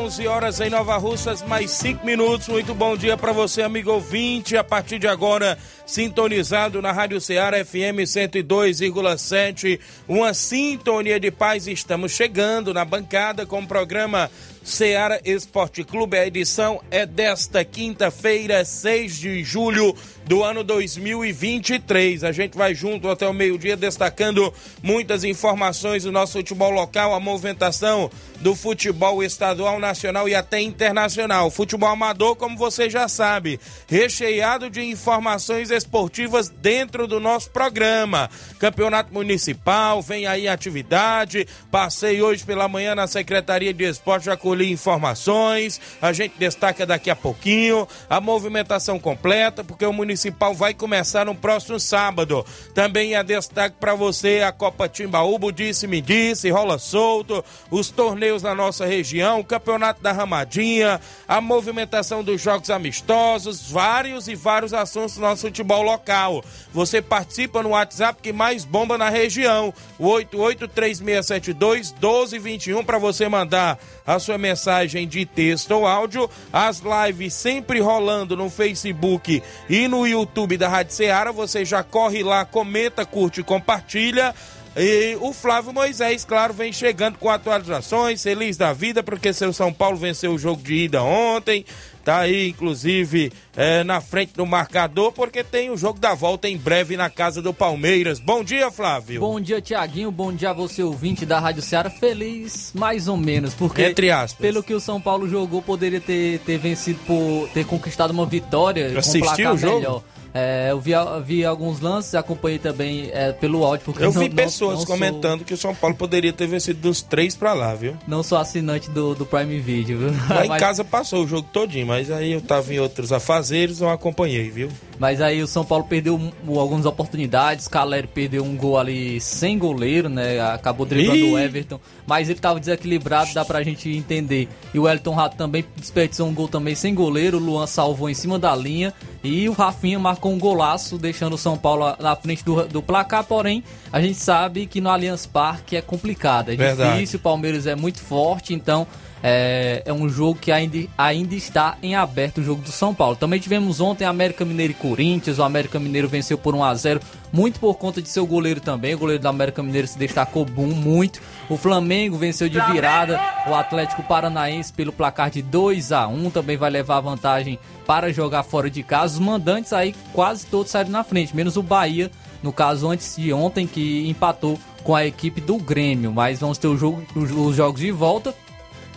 11 horas em Nova Russas, mais 5 minutos. Muito bom dia para você, amigo ouvinte. A partir de agora, sintonizado na Rádio Ceará FM 102,7. Uma sintonia de paz. Estamos chegando na bancada com o programa Ceará Esporte Clube. A edição é desta quinta-feira, 6 de julho do ano 2023. A gente vai junto até o meio-dia destacando muitas informações do nosso futebol local, a movimentação do futebol estadual, nacional e até internacional. Futebol amador, como você já sabe, recheado de informações esportivas dentro do nosso programa. Campeonato Municipal, vem aí atividade. Passei hoje pela manhã na Secretaria de Esporte, já colhi informações. A gente destaca daqui a pouquinho a movimentação completa, porque o Municipal vai começar no próximo sábado. Também é destaque para você a Copa Timbaúba, disse-me disse, rola solto, os torneios na nossa região, o Campeonato da Ramadinha, a movimentação dos jogos amistosos, vários e vários assuntos do nosso futebol local. Você participa no WhatsApp que mais bomba na região, o 8836721221 para você mandar a sua mensagem de texto ou áudio. As lives sempre rolando no Facebook e no YouTube da Rádio Ceará. Você já corre lá, comenta, curte compartilha. E o Flávio Moisés, claro, vem chegando com atualizações, feliz da vida, porque seu São Paulo venceu o jogo de ida ontem. Tá aí, inclusive, é, na frente do marcador, porque tem o jogo da volta em breve na casa do Palmeiras. Bom dia, Flávio. Bom dia, Tiaguinho. Bom dia a você, ouvinte da Rádio Ceará. Feliz, mais ou menos, porque. Entre aspas. Pelo que o São Paulo jogou, poderia ter, ter vencido por. ter conquistado uma vitória. Assistiu o jogo? Melhor. É, eu vi, vi alguns lances, acompanhei também é, pelo áudio. Porque eu vi não, pessoas não, não comentando sou... que o São Paulo poderia ter vencido dos três pra lá, viu? Não sou assinante do, do Prime Video, viu? Lá em casa passou o jogo todinho, mas aí eu tava em outros afazeres, não acompanhei, viu? Mas aí o São Paulo perdeu algumas oportunidades, Caleri perdeu um gol ali sem goleiro, né? Acabou driblando Ih! o Everton, mas ele tava desequilibrado, dá pra gente entender. E o Elton Rato também desperdiçou um gol também sem goleiro, o Luan salvou em cima da linha e o Rafinha marcou um golaço, deixando o São Paulo na frente do, do placar, porém, a gente sabe que no Allianz Parque é complicado, é Verdade. difícil, o Palmeiras é muito forte, então é, é, um jogo que ainda, ainda está em aberto, o jogo do São Paulo. Também tivemos ontem América Mineiro e Corinthians. O América Mineiro venceu por 1 a 0 muito por conta de seu goleiro também. O goleiro do América Mineiro se destacou muito. O Flamengo venceu de virada o Atlético Paranaense pelo placar de 2 a 1 Também vai levar vantagem para jogar fora de casa. Os mandantes aí quase todos saíram na frente, menos o Bahia, no caso antes de ontem, que empatou com a equipe do Grêmio. Mas vamos ter o jogo, os jogos de volta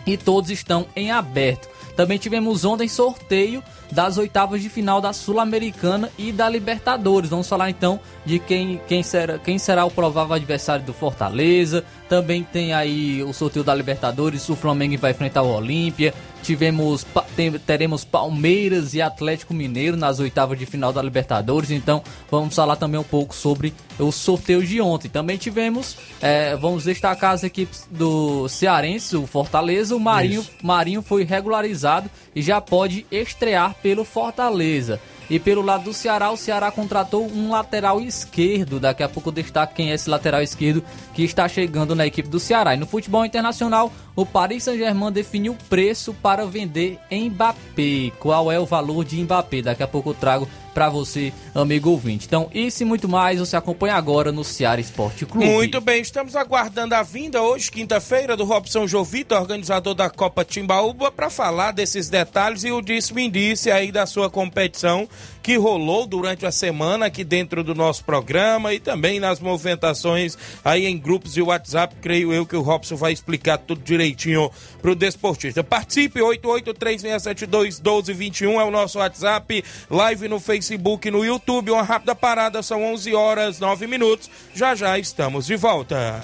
e todos estão em aberto. Também tivemos ontem sorteio das oitavas de final da Sul-Americana e da Libertadores. Vamos falar então de quem, quem, será, quem será o provável adversário do Fortaleza. Também tem aí o sorteio da Libertadores, o Flamengo vai enfrentar o Olímpia. Tivemos, teremos Palmeiras e Atlético Mineiro nas oitavas de final da Libertadores. Então vamos falar também um pouco sobre o sorteio de ontem. Também tivemos, é, vamos destacar as equipes do Cearense, o Fortaleza. O Marinho, Marinho foi regularizado e já pode estrear pelo Fortaleza. E pelo lado do Ceará, o Ceará contratou um lateral esquerdo. Daqui a pouco eu destaco quem é esse lateral esquerdo que está chegando na equipe do Ceará. E no futebol internacional, o Paris Saint-Germain definiu o preço para vender Mbappé. Qual é o valor de Mbappé? Daqui a pouco eu trago para você, amigo ouvinte. Então, isso e muito mais você acompanha agora no Ceará Esporte Clube. Muito bem, estamos aguardando a vinda hoje, quinta-feira, do Robson Jovita, organizador da Copa Timbaúba, para falar desses detalhes e o disse-me-disse aí da sua competição que rolou durante a semana aqui dentro do nosso programa e também nas movimentações aí em grupos de WhatsApp. Creio eu que o Robson vai explicar tudo direitinho pro desportista. Participe, 8836721221 é o nosso WhatsApp, live no Facebook, no YouTube. Uma rápida parada, são 11 horas 9 minutos. Já já estamos de volta.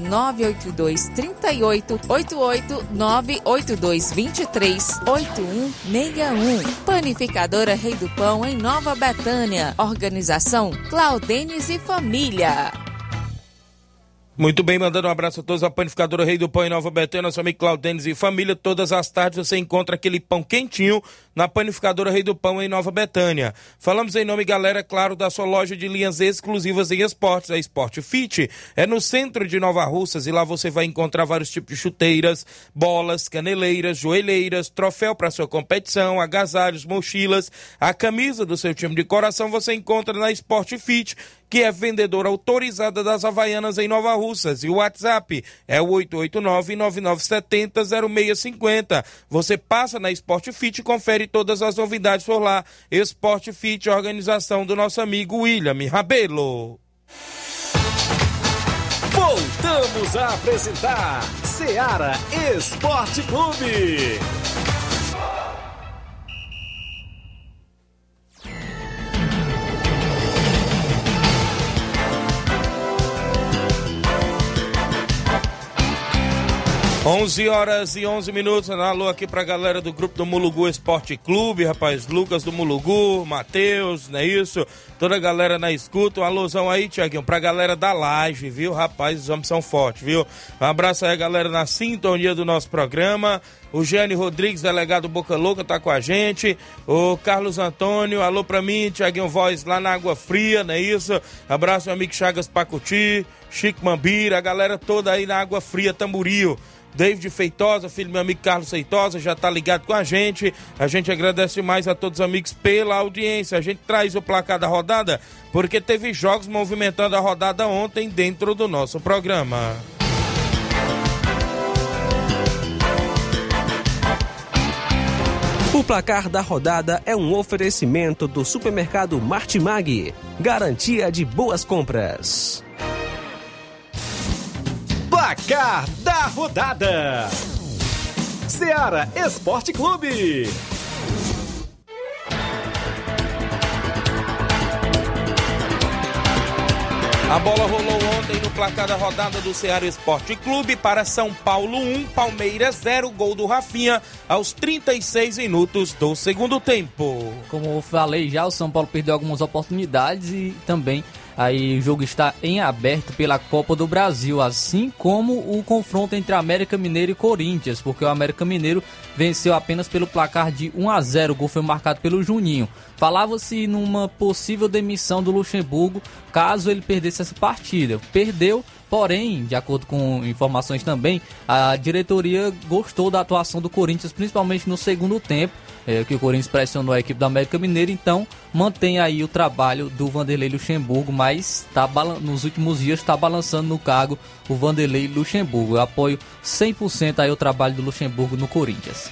982 38 88 982 23 8161. Panificadora Rei do Pão em Nova Betânia. Organização Claudenes e Família. Muito bem, mandando um abraço a todos, a panificadora Rei do Pão em Nova Betânia, nosso amigo Claudênis e família. Todas as tardes você encontra aquele pão quentinho na panificadora Rei do Pão em Nova Betânia. Falamos em nome, galera, claro, da sua loja de linhas exclusivas em esportes, a Sport Fit. É no centro de Nova Russas e lá você vai encontrar vários tipos de chuteiras, bolas, caneleiras, joelheiras, troféu para sua competição, agasalhos, mochilas, a camisa do seu time de coração você encontra na Sport Fit que é vendedora autorizada das Havaianas em Nova Russas. E o WhatsApp é o 889-9970-0650. Você passa na Sport Fit e confere todas as novidades por lá. Sport Fit, organização do nosso amigo William Rabelo. Voltamos a apresentar Seara Esporte Clube. 11 horas e 11 minutos. Alô aqui pra galera do grupo do Mulugu Esporte Clube, rapaz. Lucas do Mulugu, Matheus, não é isso? Toda a galera na escuta. Um alôzão aí, Tiaguinho, pra galera da laje, viu? Rapaz, os homens são fortes, viu? Um abraço aí, galera, na sintonia do nosso programa. O Gênio Rodrigues, delegado Boca Louca, tá com a gente. O Carlos Antônio, alô pra mim, Tiaguinho Voz lá na Água Fria, não é isso? Abraço, meu amigo Chagas Pacuti, Chico Mambira, a galera toda aí na Água Fria, Tamburio. David Feitosa, filho do meu amigo Carlos Feitosa, já tá ligado com a gente. A gente agradece mais a todos os amigos pela audiência. A gente traz o placar da rodada porque teve jogos movimentando a rodada ontem dentro do nosso programa. O placar da rodada é um oferecimento do supermercado Martimag. Garantia de boas compras. Placar da rodada: Seara Esporte Clube. A bola rolou ontem no placar da rodada do Ceará Esporte Clube para São Paulo 1, Palmeiras 0, gol do Rafinha aos 36 minutos do segundo tempo. Como eu falei já, o São Paulo perdeu algumas oportunidades e também Aí o jogo está em aberto pela Copa do Brasil, assim como o confronto entre América Mineiro e Corinthians, porque o América Mineiro venceu apenas pelo placar de 1 a 0. O gol foi marcado pelo Juninho. Falava-se numa possível demissão do Luxemburgo caso ele perdesse essa partida. Perdeu, Porém, de acordo com informações também, a diretoria gostou da atuação do Corinthians, principalmente no segundo tempo, é, que o Corinthians pressionou a equipe do América Mineiro, então mantém aí o trabalho do Vanderlei Luxemburgo, mas tá, nos últimos dias está balançando no cargo o Vanderlei Luxemburgo. Eu apoio 100% aí o trabalho do Luxemburgo no Corinthians.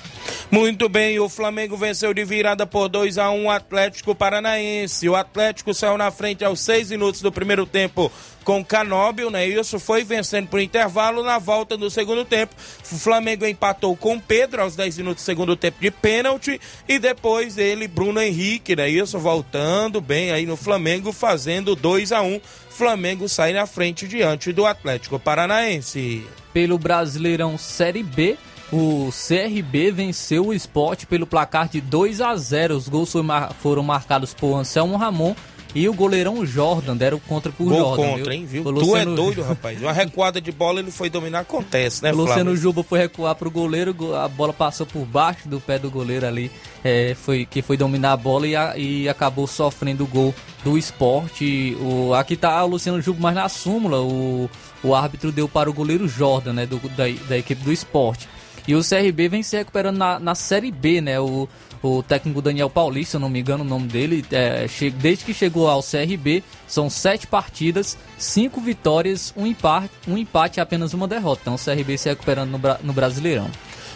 Muito bem, o Flamengo venceu de virada por 2 a 1 o Atlético Paranaense. O Atlético saiu na frente aos 6 minutos do primeiro tempo com Canóbio, né? Isso foi vencendo por intervalo na volta do segundo tempo. O Flamengo empatou com Pedro aos 10 minutos do segundo tempo de pênalti e depois ele, Bruno Henrique, né? Isso voltando bem aí no Flamengo, fazendo 2 a 1 Flamengo sai na frente diante do Atlético Paranaense. Pelo Brasileirão Série B, o CRB venceu o esporte pelo placar de 2 a 0. Os gols foram marcados por Anselmo Ramon e o goleirão Jordan deram contra pro Gol Jordan. contra, viu? hein, viu? O Tu Luciano- é doido, rapaz. Uma recuada de bola ele foi dominar, acontece, né, O Luciano Flávio? Juba foi recuar pro goleiro, go- a bola passou por baixo do pé do goleiro ali, é, foi, que foi dominar a bola e, a- e acabou sofrendo o gol do esporte. O, aqui tá o Luciano Juba, mas na súmula o, o árbitro deu para o goleiro Jordan, né, do- da, da equipe do esporte. E o CRB vem se recuperando na, na Série B, né? O, o técnico Daniel Paulista, se eu não me engano o nome dele, é, desde que chegou ao CRB, são sete partidas, cinco vitórias, um empate, um empate e apenas uma derrota. Então o CRB se recuperando no, no Brasileirão.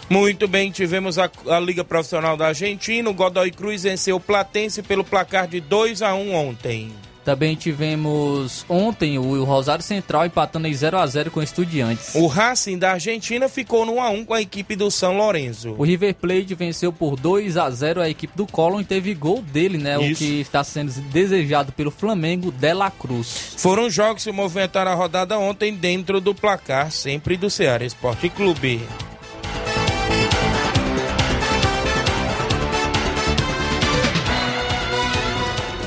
Muito bem, tivemos a, a Liga Profissional da Argentina. O Godoy Cruz venceu o Platense pelo placar de 2 a 1 ontem. Também tivemos ontem o Rosário Central empatando em 0 a 0 com o Estudiantes. O Racing da Argentina ficou no 1 a 1 com a equipe do São Lourenço. O River Plate venceu por 2 a 0 a equipe do Colón e teve gol dele, né? O Isso. que está sendo desejado pelo Flamengo, Dela Cruz. Foram jogos que movimentaram a rodada ontem dentro do placar, sempre do Ceará Esporte Clube.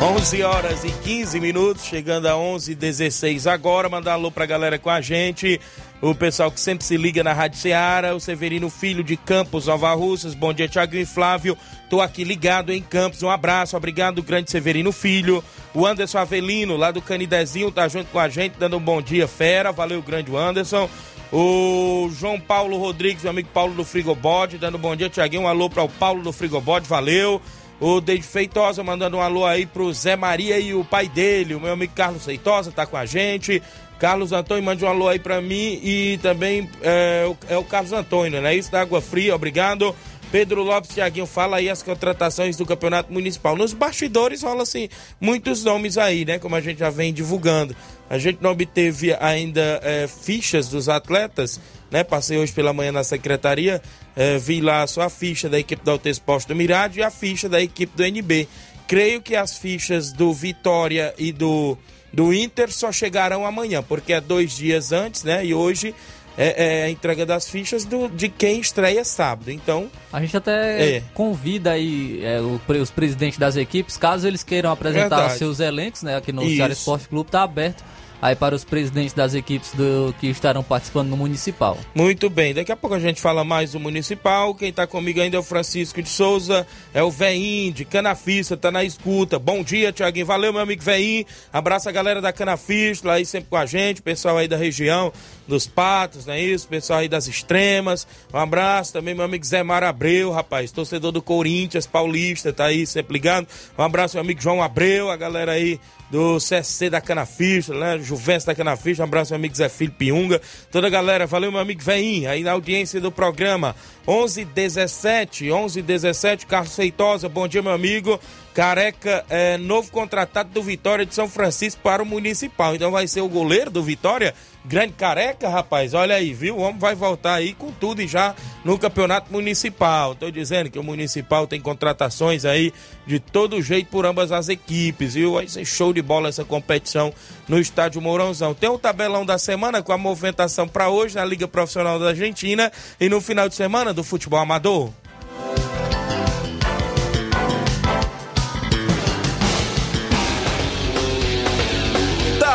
Onze horas e 15 minutos, chegando a 11 h 16 agora. Mandar alô pra galera com a gente. O pessoal que sempre se liga na Rádio Ceará, o Severino Filho de Campos, Nova Russas. Bom dia, Thiago e Flávio. Tô aqui ligado em Campos. Um abraço, obrigado, grande Severino Filho. O Anderson Avelino, lá do Canidezinho, tá junto com a gente, dando um bom dia, fera. Valeu, grande Anderson. O João Paulo Rodrigues, meu amigo Paulo do Frigobode, dando um bom dia, Tiaguinho. Um alô para o Paulo do Frigobode, valeu. O Deide Feitosa mandando um alô aí pro Zé Maria e o pai dele, o meu amigo Carlos Feitosa tá com a gente. Carlos Antônio, mande um alô aí pra mim e também é, é o Carlos Antônio, né? Isso da Água Fria, obrigado. Pedro Lopes, Tiaguinho, fala aí as contratações do Campeonato Municipal. Nos bastidores rola assim muitos nomes aí, né? Como a gente já vem divulgando. A gente não obteve ainda é, fichas dos atletas, né? Passei hoje pela manhã na secretaria, é, vi lá só a ficha da equipe da Alto Exposto do Mirádio e a ficha da equipe do NB. Creio que as fichas do Vitória e do, do Inter só chegarão amanhã, porque é dois dias antes, né? E hoje é, é a entrega das fichas do, de quem estreia sábado. Então, A gente até É. convida aí é, o os presidentes das equipes, caso eles queiram apresentar Verdade. seus elencos, né? Aqui no. Ceará Esporte Clube tá aberto aí para os presidentes das equipes do, que estarão participando no Municipal. Muito bem, daqui a pouco a gente fala mais do Municipal. Quem tá comigo ainda é o Francisco de Souza, é o Veinho de Canafista, tá na escuta. Bom dia, Tiaguinho. Valeu, meu amigo Veinho. Abraço a galera da Canafista, aí sempre com a gente, pessoal aí da região dos Patos, não é isso? Pessoal aí das Extremas. Um abraço também, meu amigo Zé Mar Abreu, rapaz, torcedor do Corinthians, paulista, tá aí sempre ligado. Um abraço, meu amigo João Abreu, a galera aí do CSC da Canafista, né? Juventus da Canafista, um abraço, meu amigo Zé Filho Piunga, toda a galera, valeu, meu amigo Veinho, aí na audiência do programa, 11 17 11 17 Carlos Feitosa, bom dia, meu amigo. Careca é novo contratado do Vitória de São Francisco para o Municipal. Então vai ser o goleiro do Vitória, grande careca, rapaz. Olha aí, viu? O homem vai voltar aí com tudo e já no Campeonato Municipal. Tô dizendo que o Municipal tem contratações aí de todo jeito por ambas as equipes, viu? Vai ser show de bola essa competição no Estádio Mourãozão. Tem o tabelão da semana com a movimentação para hoje na Liga Profissional da Argentina e no final de semana do futebol amador.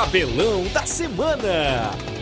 Tabelão da semana.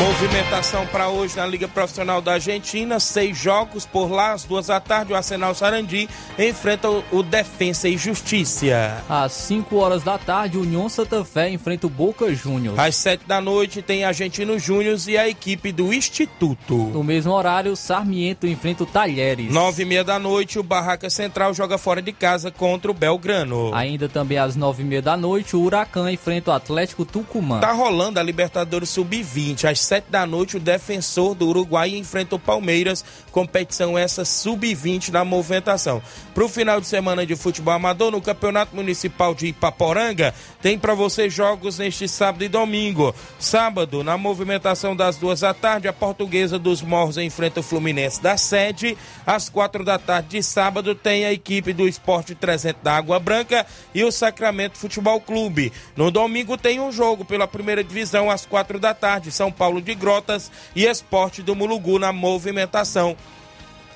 Movimentação para hoje na Liga Profissional da Argentina, seis jogos por lá, às duas da tarde, o Arsenal Sarandi enfrenta o Defensa e Justiça. Às 5 horas da tarde, o União Santa Fé enfrenta o Boca Juniors. Às sete da noite tem Argentino Júnior e a equipe do Instituto. No mesmo horário, Sarmiento enfrenta o Talheres. Nove e meia da noite, o Barraca Central joga fora de casa contra o Belgrano. Ainda também às nove e meia da noite, o Huracan enfrenta o Atlético Tucumã. Tá rolando a Libertadores Sub-20. Às sete da noite, o defensor do Uruguai enfrenta o Palmeiras. Competição essa sub-20 na movimentação. Para o final de semana de futebol amador, no Campeonato Municipal de Ipaporanga, tem para você jogos neste sábado e domingo. Sábado, na movimentação das duas da tarde, a Portuguesa dos Morros enfrenta o Fluminense da sede. Às quatro da tarde de sábado, tem a equipe do Esporte 300 da Água Branca e o Sacramento Futebol Clube. No domingo, tem um jogo pela primeira divisão às quatro da tarde. São Paulo de Grotas e Esporte do Mulugu na movimentação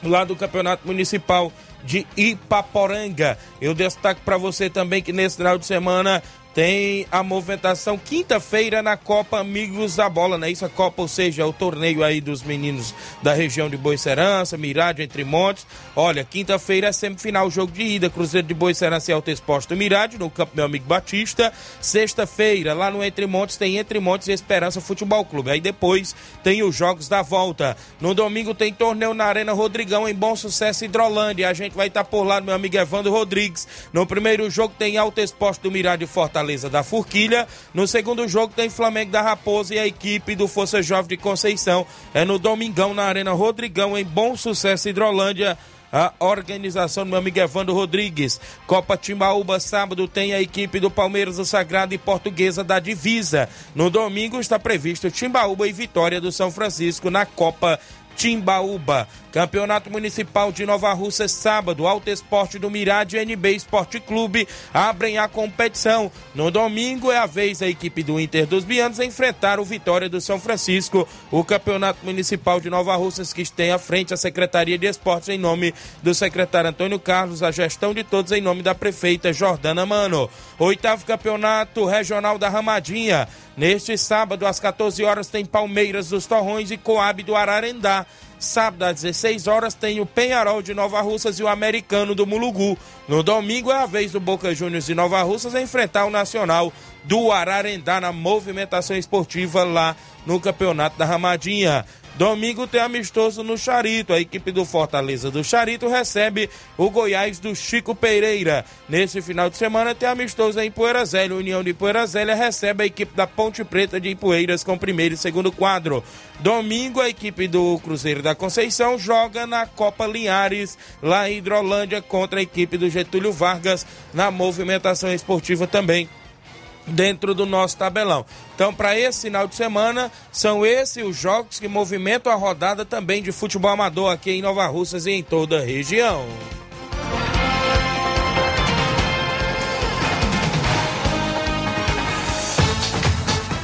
lá do Campeonato Municipal de Ipaporanga. Eu destaco para você também que nesse final de semana tem a movimentação quinta-feira na Copa Amigos da Bola, né? Isso a Copa, ou seja, é o torneio aí dos meninos da região de Boicerança, Mirade, Entre Montes. Olha, quinta-feira é semifinal, jogo de ida, Cruzeiro de Boicerança e Alto Exposto Mirade, no campo meu amigo Batista. Sexta-feira, lá no Entre Montes, tem Entre Montes e Esperança Futebol Clube. Aí depois tem os jogos da volta. No domingo tem torneio na Arena Rodrigão, em Bom Sucesso, Hidrolândia. A gente vai estar por lá, meu amigo Evandro Rodrigues. No primeiro jogo tem Alto Exposto do Mirade e Fortaleza. Fortaleza da Forquilha. No segundo jogo tem Flamengo da Raposa e a equipe do Força Jovem de Conceição. É no domingão na Arena Rodrigão, em Bom Sucesso, Hidrolândia a organização do meu amigo Evandro Rodrigues. Copa Timbaúba, sábado tem a equipe do Palmeiras do Sagrado e Portuguesa da Divisa. No domingo está previsto Timbaúba e Vitória do São Francisco na Copa Timbaúba. Campeonato Municipal de Nova Russa, sábado, Alto Esporte do Mirade e NB Esporte Clube abrem a competição. No domingo é a vez da equipe do Inter dos Bianos enfrentar o Vitória do São Francisco. O Campeonato Municipal de Nova Russas que tem à frente a Secretaria de Esportes em nome do secretário Antônio Carlos, a gestão de todos em nome da prefeita Jordana Mano. Oitavo Campeonato Regional da Ramadinha. Neste sábado, às 14 horas, tem Palmeiras dos Torrões e Coab do Ararendá. Sábado, às 16 horas, tem o Penharol de Nova Russas e o Americano do Mulugu. No domingo é a vez do Boca Juniors de Nova Russas enfrentar o Nacional do Ararendá na movimentação esportiva lá no Campeonato da Ramadinha. Domingo tem amistoso no Charito. A equipe do Fortaleza do Charito recebe o Goiás do Chico Pereira. Nesse final de semana tem amistoso em Poeira Zélia. União de Poeira Zélia recebe a equipe da Ponte Preta de Ipueiras com primeiro e segundo quadro. Domingo a equipe do Cruzeiro da Conceição joga na Copa Linhares, lá em Hidrolândia, contra a equipe do Getúlio Vargas na movimentação esportiva também dentro do nosso tabelão. Então, para esse final de semana, são esses os jogos que movimentam a rodada também de futebol amador aqui em Nova Russas e em toda a região.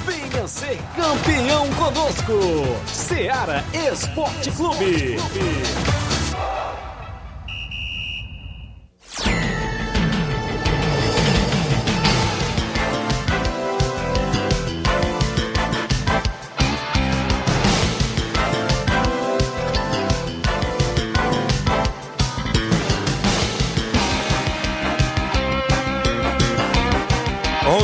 Venha ser campeão conosco, Seara Esporte Clube.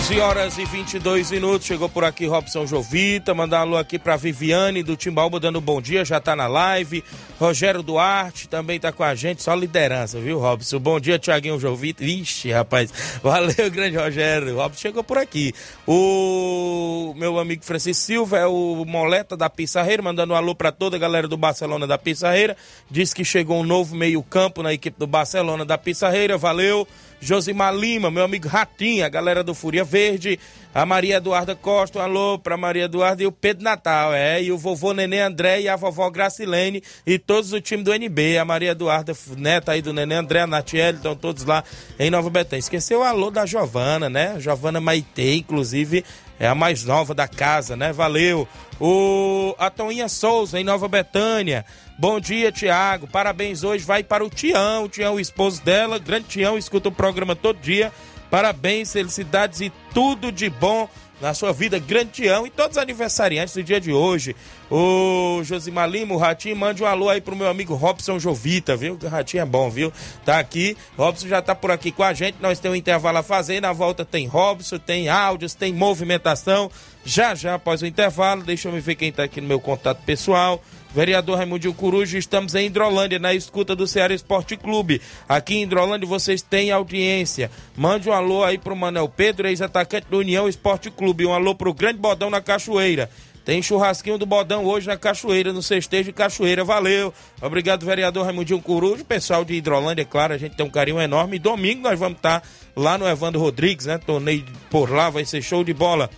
11 horas e 22 minutos. Chegou por aqui Robson Jovita. Mandar um alô aqui pra Viviane do Timbalba dando bom dia, já tá na live. Rogério Duarte também tá com a gente, só liderança, viu, Robson? Bom dia, Tiaguinho Jovita. Vixe, rapaz. Valeu, grande Rogério. Robson chegou por aqui. O meu amigo Francisco Silva é o Moleta da Pissarreira, mandando um alô pra toda a galera do Barcelona da Pissarreira. Diz que chegou um novo meio-campo na equipe do Barcelona da Pissarreira. Valeu. Josimar Lima, meu amigo Ratinho, a galera do Fúria Verde, a Maria Eduarda Costa, um alô pra Maria Eduarda e o Pedro Natal, é, e o vovô Nenê André e a vovó Gracilene e todos o time do NB, a Maria Eduarda, neta aí do Nenê André, a Natiele, estão todos lá em Nova Betânia. Esqueceu o alô da Giovana, né? Giovana Maite, inclusive, é a mais nova da casa, né? Valeu. O a Toinha Souza em Nova Betânia. Bom dia, Tiago. Parabéns hoje vai para o Tião, o Tião, o esposo dela. Grande Tião, escuta o programa todo dia. Parabéns, felicidades e tudo de bom na sua vida, grandião e todos os aniversariantes do dia de hoje. O Josimar Lima, o Ratinho, mande um alô aí pro meu amigo Robson Jovita, viu? O Ratinho é bom, viu? Tá aqui. Robson já tá por aqui com a gente. Nós temos um intervalo a fazer. Na volta tem Robson, tem áudios, tem movimentação. Já já após o intervalo, deixa eu ver quem tá aqui no meu contato pessoal. Vereador Raimundinho Coruja, estamos em Hidrolândia, na escuta do Ceará Esporte Clube. Aqui em Hidrolândia vocês têm audiência. Mande um alô aí pro Manel Pedro, ex-atacante do União Esporte Clube. Um alô pro Grande Bodão na Cachoeira. Tem churrasquinho do Bodão hoje na Cachoeira, no Cestejo de Cachoeira. Valeu. Obrigado, vereador Raimundinho Coruja. Pessoal de Hidrolândia, é claro, a gente tem um carinho enorme. E domingo nós vamos estar lá no Evandro Rodrigues, né? Torneio por lá, vai ser show de bola.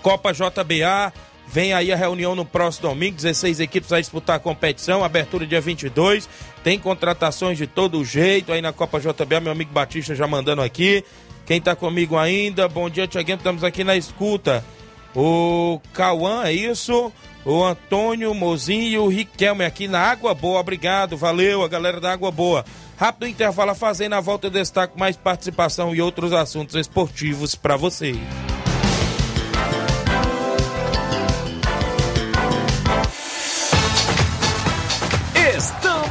Copa JBA. Vem aí a reunião no próximo domingo, 16 equipes a disputar a competição, abertura dia 22. Tem contratações de todo jeito aí na Copa JBA, meu amigo Batista já mandando aqui. Quem tá comigo ainda? Bom dia, Tiaguinho, estamos aqui na escuta. O Cauã, é isso? O Antônio Mozinho e o Riquelme aqui na Água Boa, obrigado, valeu, a galera da Água Boa. Rápido intervalo a fazer, na volta eu destaco mais participação e outros assuntos esportivos para vocês.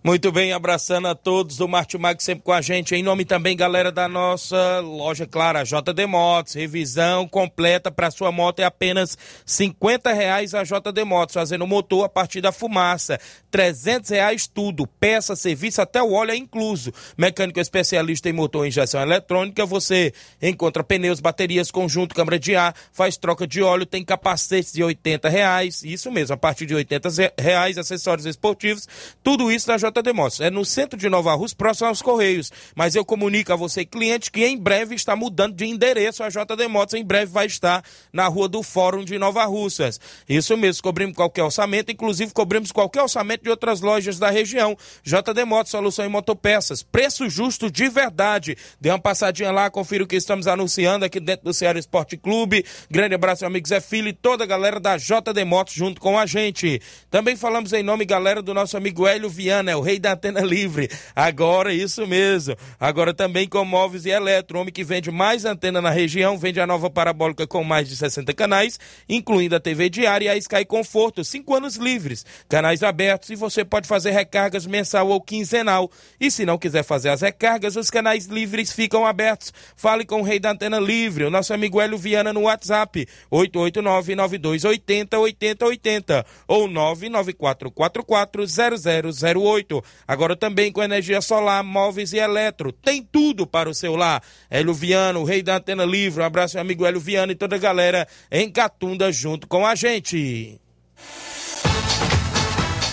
Muito bem, abraçando a todos do Martimag sempre com a gente. Em nome também, galera da nossa loja, claro, a JD Motos. Revisão completa para sua moto é apenas 50 reais a JD Motos, fazendo motor a partir da fumaça. 300 reais tudo, peça, serviço, até o óleo é incluso. Mecânico especialista em motor e injeção eletrônica, você encontra pneus, baterias, conjunto, câmara de ar, faz troca de óleo, tem capacetes de 80 reais, isso mesmo, a partir de 80 reais, acessórios esportivos, tudo isso na JD Motos. É no centro de Nova Rússia, próximo aos Correios. Mas eu comunico a você, cliente, que em breve está mudando de endereço a JD Motos. Em breve vai estar na rua do Fórum de Nova Russas. Isso mesmo, cobrimos qualquer orçamento, inclusive cobrimos qualquer orçamento de outras lojas da região. JD Motos, solução em motopeças. Preço justo de verdade. Dê uma passadinha lá, confira o que estamos anunciando aqui dentro do Ceará Esporte Clube. Grande abraço, meu amigo Zé Filho e toda a galera da JD Motos junto com a gente. Também falamos em nome, galera, do nosso amigo Hélio Viana, é o rei da antena livre. Agora, isso mesmo. Agora também com móveis e eletro, homem que vende mais antena na região, vende a nova parabólica com mais de 60 canais, incluindo a TV diária e a Sky Conforto, 5 anos livres, canais abertos e você pode fazer recargas mensal ou quinzenal. E se não quiser fazer as recargas, os canais livres ficam abertos. Fale com o rei da antena livre, o nosso amigo Hélio Viana no WhatsApp, 889-9280-8080 ou 994440008. Agora também com energia solar, móveis e eletro. Tem tudo para o seu lar. Hélio Viana, o rei da antena livre. Um abraço, meu amigo Hélio Viana e toda a galera em Catunda junto com a gente.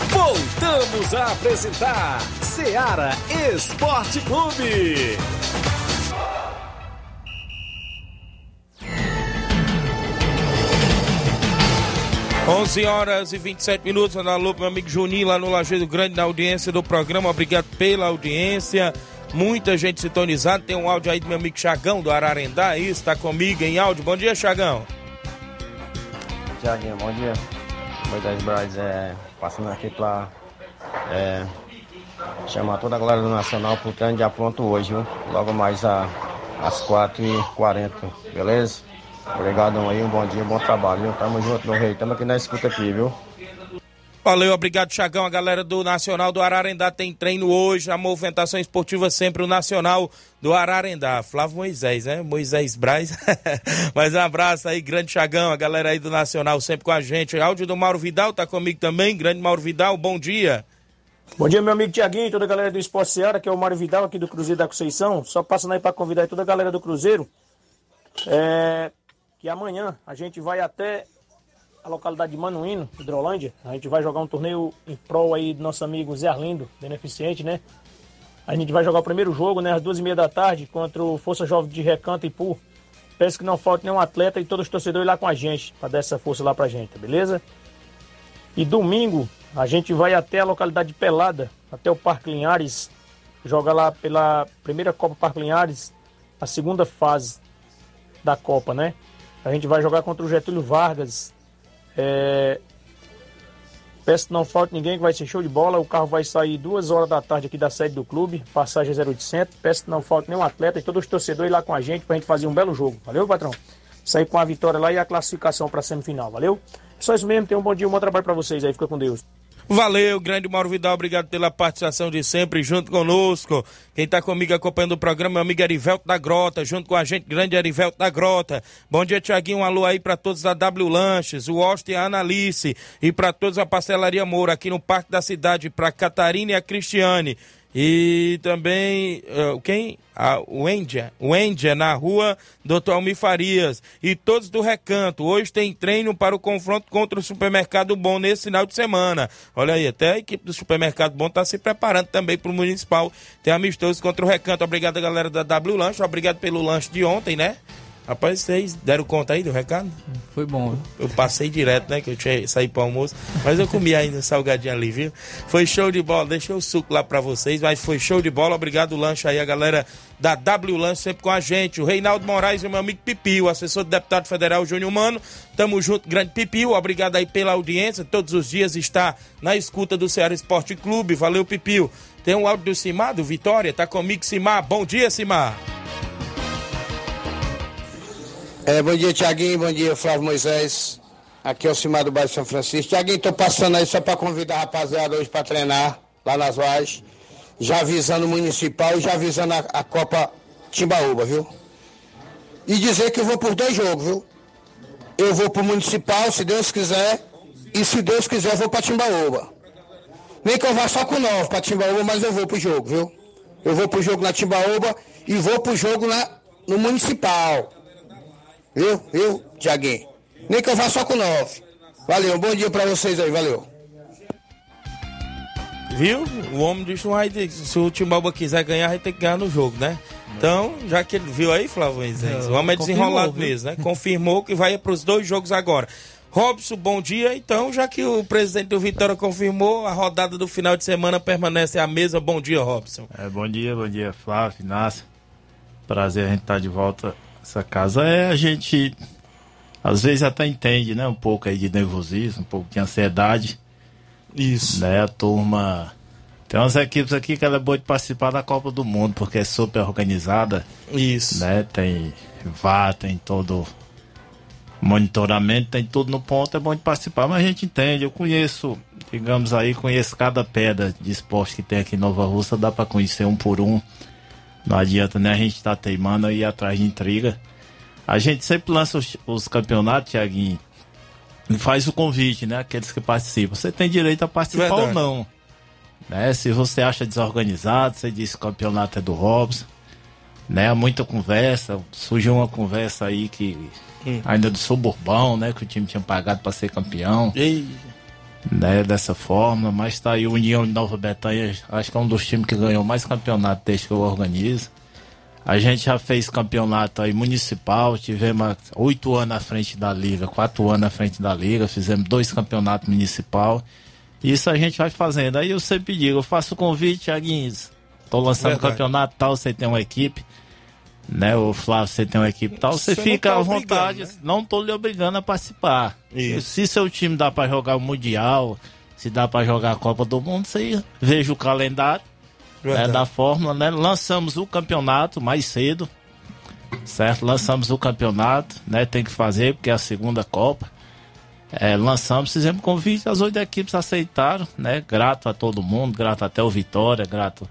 Voltamos a apresentar Seara Esporte Clube. 11 horas e 27 minutos, Alô, meu amigo Juninho, lá no Lajeiro Grande, na audiência do programa. Obrigado pela audiência. Muita gente sintonizada. Tem um áudio aí do meu amigo Chagão, do Ararendá. Isso, está comigo em áudio. Bom dia, Chagão. Tiaguinho, bom dia. Moisés Braz, é, passando aqui para é, chamar toda a galera do Nacional pro treino de apronto hoje, viu? Logo mais a, às 4h40, beleza? Obrigadão aí, um bom dia, um bom trabalho, viu? Tamo junto, meu rei. Tamo aqui na escuta aqui, viu? Valeu, obrigado, Chagão. A galera do Nacional do Ararendá tem treino hoje. A movimentação esportiva sempre o Nacional do Ararendá. Flávio Moisés, né? Moisés Braz. Mas um abraço aí, grande Chagão. A galera aí do Nacional sempre com a gente. Áudio do Mauro Vidal tá comigo também. Grande Mauro Vidal, bom dia. Bom dia, meu amigo Tiaguinho, toda a galera do Esporte Seara, que é o Mário Vidal aqui do Cruzeiro da Conceição. Só passando aí para convidar toda a galera do Cruzeiro. É, que amanhã a gente vai até a localidade de Manuíno, Hidrolândia. A gente vai jogar um torneio em prol aí do nosso amigo Zé Arlindo, beneficente, né? A gente vai jogar o primeiro jogo, né, às duas e meia da tarde, contra o Força Jovem de Recanto e Pu. Peço que não falte nenhum atleta e todos os torcedores lá com a gente, para dar essa força lá pra gente, beleza? E domingo, a gente vai até a localidade de Pelada, até o Parque Linhares, joga lá pela primeira Copa Parque Linhares, a segunda fase da Copa, né? A gente vai jogar contra o Getúlio Vargas. É... Peço que não falte ninguém que vai ser show de bola. O carro vai sair duas horas da tarde aqui da sede do clube, passagem 0800. Peço que não falte nenhum atleta e todos os torcedores lá com a gente pra gente fazer um belo jogo. Valeu, patrão? Sair com a vitória lá e a classificação pra semifinal. Valeu? Só isso mesmo. Tenham um bom dia, um bom trabalho pra vocês aí. Fica com Deus. Valeu, grande Mauro Vidal, obrigado pela participação de sempre junto conosco. Quem está comigo acompanhando o programa é meu amigo Erivelto da Grota, junto com a gente, grande Erivelto da Grota. Bom dia, Tiaguinho, um alô aí para todos da W Lanches, o Austin e a Analice, e para todos a Pastelaria Moura, aqui no Parque da Cidade, para Catarina e a Cristiane. E também, uh, quem? O Endia, o Endia na rua Doutor Almir Farias. E todos do Recanto. Hoje tem treino para o confronto contra o Supermercado Bom nesse final de semana. Olha aí, até a equipe do Supermercado Bom está se preparando também para o Municipal. Tem amistoso contra o Recanto. Obrigado, galera da W Lanche. Obrigado pelo lanche de ontem, né? Rapaz, vocês deram conta aí do recado? Foi bom. Eu passei direto, né? Que eu tinha saído para almoço. Mas eu comi ainda salgadinho ali, viu? Foi show de bola. Deixei o suco lá para vocês, mas foi show de bola. Obrigado, lanche aí, a galera da W Lanche sempre com a gente. O Reinaldo Moraes e o meu amigo Pipi, o assessor do deputado federal Júnior Mano. Tamo junto, grande Pipi. Obrigado aí pela audiência. Todos os dias está na escuta do Ceará Esporte Clube. Valeu, Pipi. Tem um áudio do Simar, do Vitória. Tá comigo, Simar. Bom dia, Simar. É, bom dia, Tiaguinho. Bom dia, Flávio Moisés. Aqui é o Cimar do Bairro São Francisco. Tiaguinho, tô passando aí só para convidar a rapaziada hoje para treinar lá nas Vaz. Já avisando o municipal e já avisando a, a, Copa Timbaúba, viu? E dizer que eu vou por dois jogos, viu? Eu vou pro municipal, se Deus quiser, e se Deus quiser, eu vou pra Timbaúba. Nem que eu vá só com nove pra Timbaúba, mas eu vou pro jogo, viu? Eu vou pro jogo na Timbaúba e vou pro jogo na, no municipal. Viu? Viu, Tiaguinho? Nem que eu vá só com nove. Valeu, bom dia pra vocês aí, valeu. Viu? O homem disse, se o Timbalba quiser ganhar, vai ter que ganhar no jogo, né? Então, já que ele viu aí, Flávio Moisés, o homem é desenrolado mesmo, né? Confirmou que vai para os dois jogos agora. Robson, bom dia. Então, já que o presidente do Vitória confirmou, a rodada do final de semana permanece a mesma. Bom dia, Robson. É, bom dia, bom dia, Flávio, Inácio. Prazer a gente estar de volta essa casa é a gente às vezes até entende, né, um pouco aí de nervosismo, um pouco de ansiedade. Isso. Né, a turma tem umas equipes aqui que ela é boa de participar da Copa do Mundo, porque é super organizada. Isso. Né, tem VAR, tem todo monitoramento, tem tudo no ponto, é bom de participar, mas a gente entende, eu conheço, digamos aí, conheço cada pedra de esporte que tem aqui em Nova Russa, dá para conhecer um por um. Não adianta, né? A gente tá teimando ir atrás de intriga. A gente sempre lança os, os campeonatos, Tiaguinho, e faz o convite, né? Aqueles que participam. Você tem direito a participar Verdade. ou não. Né? Se você acha desorganizado, você diz que o campeonato é do Robson. Né? Muita conversa. Surgiu uma conversa aí que. Hum. Ainda do suburbão, né? Que o time tinha pagado para ser campeão. Ei né, dessa forma, mas tá aí o União de Nova Betânia, acho que é um dos times que ganhou mais campeonato desde que eu organizo. A gente já fez campeonato aí municipal, tivemos oito anos à frente da liga, quatro anos à frente da liga, fizemos dois campeonatos municipal. Isso a gente vai fazendo. Aí eu sempre digo, eu faço o convite, Thiaguinhos, tô lançando Verdade. campeonato tal, você tem uma equipe, né? O Flávio, você tem uma equipe tal, você, você fica tá à vontade. Né? Não tô lhe obrigando a participar. Isso. Se seu time dá para jogar o Mundial, se dá para jogar a Copa do Mundo, você veja o calendário né, da Fórmula, né? Lançamos o campeonato mais cedo, certo? Lançamos o campeonato, né? Tem que fazer, porque é a segunda Copa. É, lançamos, fizemos convite, as oito equipes aceitaram, né? Grato a todo mundo, grato até o Vitória, grato